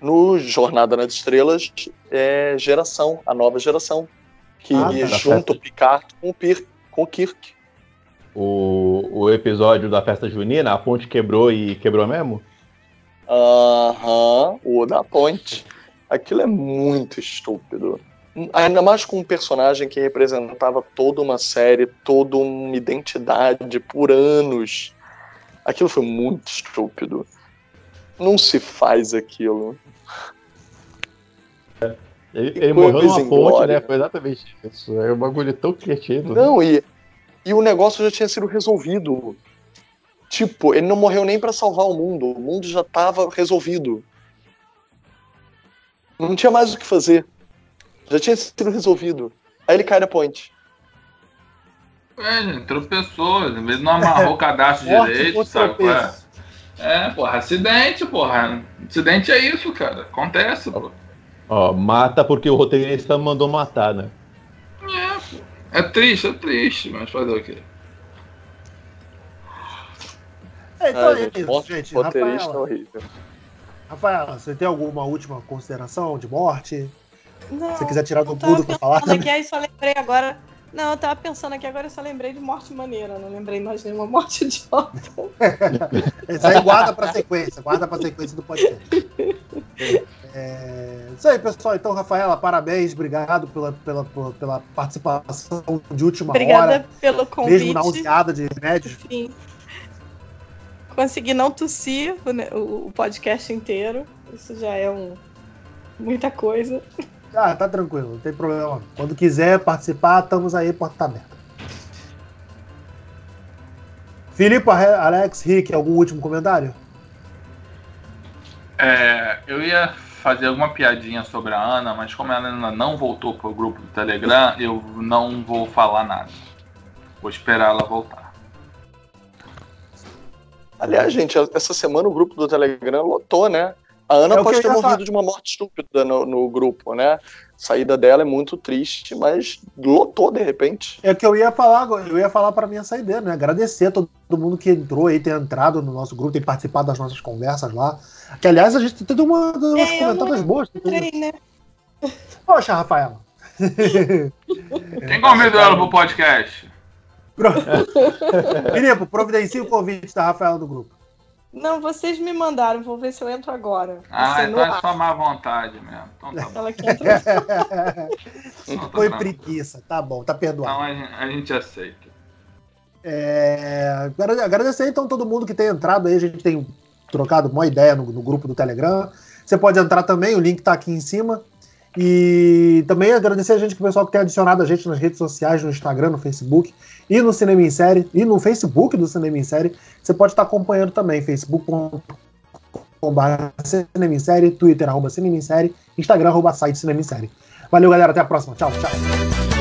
no Jornada nas Estrelas é geração, a nova geração, que Ah, tá. junta o Picard com o, Pir, com o Kirk. O, o episódio da festa junina, a ponte quebrou e quebrou mesmo? Aham, o da ponte. Aquilo é muito estúpido. Ainda mais com um personagem que representava toda uma série, toda uma identidade por anos. Aquilo foi muito estúpido. Não se faz aquilo. Ele, ele morreu numa ponte, inglória. né? Foi exatamente isso. É um bagulho tão criativo. Não, e, e o negócio já tinha sido resolvido. Tipo, ele não morreu nem pra salvar o mundo. O mundo já tava resolvido. Não tinha mais o que fazer. Já tinha sido resolvido. Aí ele cai na ponte. É, gente, tropeçou. Às vezes não amarrou o cadastro direito, sabe? qual é? É, porra, acidente, porra. Acidente é isso, cara. Acontece, pô. Ó, mata porque o roteirista mandou matar, né? É, pô. É triste, é triste, mas fazer o quê? É, então Ah, é gente, isso, gente. roteirista é Rafaela, horrível. Rafaela, você tem alguma última consideração de morte? Não, Se você quiser tirar do mudo pra falar aqui, aí só lembrei agora Não, eu tava pensando aqui, agora eu só lembrei de morte maneira, não lembrei mais nenhuma morte idiota. Isso aí guarda pra sequência, guarda pra sequência do podcast. É, isso aí, pessoal. Então, Rafaela, parabéns, obrigado pela, pela, pela participação de última Obrigada hora. pelo convite. Mesmo nauseada de remédios. Enfim. Consegui não tossir o, o- podcast inteiro. Isso já é um, muita coisa. Ah, tá tranquilo, não tem problema. Quando quiser participar, estamos aí, porta tá aberta. Filipe, Ale- Alex, Rick, algum último comentário? É, eu ia fazer alguma piadinha sobre a Ana, mas como ela ainda não voltou pro grupo do Telegram, eu não vou falar nada. Vou esperar ela voltar. Aliás, gente, essa semana o grupo do Telegram lotou, né? A Ana É pode ter morrido falar. de uma morte estúpida no, no grupo, né? Saída dela é muito triste, mas lotou de repente. É o que eu ia falar agora, eu ia falar para minha saideira, né? Agradecer a todo mundo que entrou aí, ter entrado no nosso grupo, ter participado das nossas conversas lá. Que, aliás, a gente tem uma, umas É, comentadas boas. Entrei, né? Poxa, Rafaela. Quem convidou ela pro podcast? Filipe, providencie o convite da Rafaela do grupo. Não, vocês me mandaram, vou ver se eu entro agora. Ah, Assim, então é só má vontade mesmo. Então tá bom. Ela que entrou. Então, tá Foi preguiça, tá bom, tá perdoado. Então a gente, a gente aceita. É, agrade- agradecer então todo mundo que tem entrado aí, a gente tem trocado uma ideia no, no grupo do Telegram. Você pode entrar também, o link tá aqui em cima. E também agradecer a gente, o pessoal que tem adicionado a gente nas redes sociais, no Instagram, no Facebook e no Cinema em Série, e no Facebook do Cinema em Série. Você pode estar acompanhando também, facebook.com.br Cinema em Série, Twitter, arroba Cinema em Série, Instagram, arroba site Cinema em Série. Valeu, galera, até a próxima. Tchau, tchau.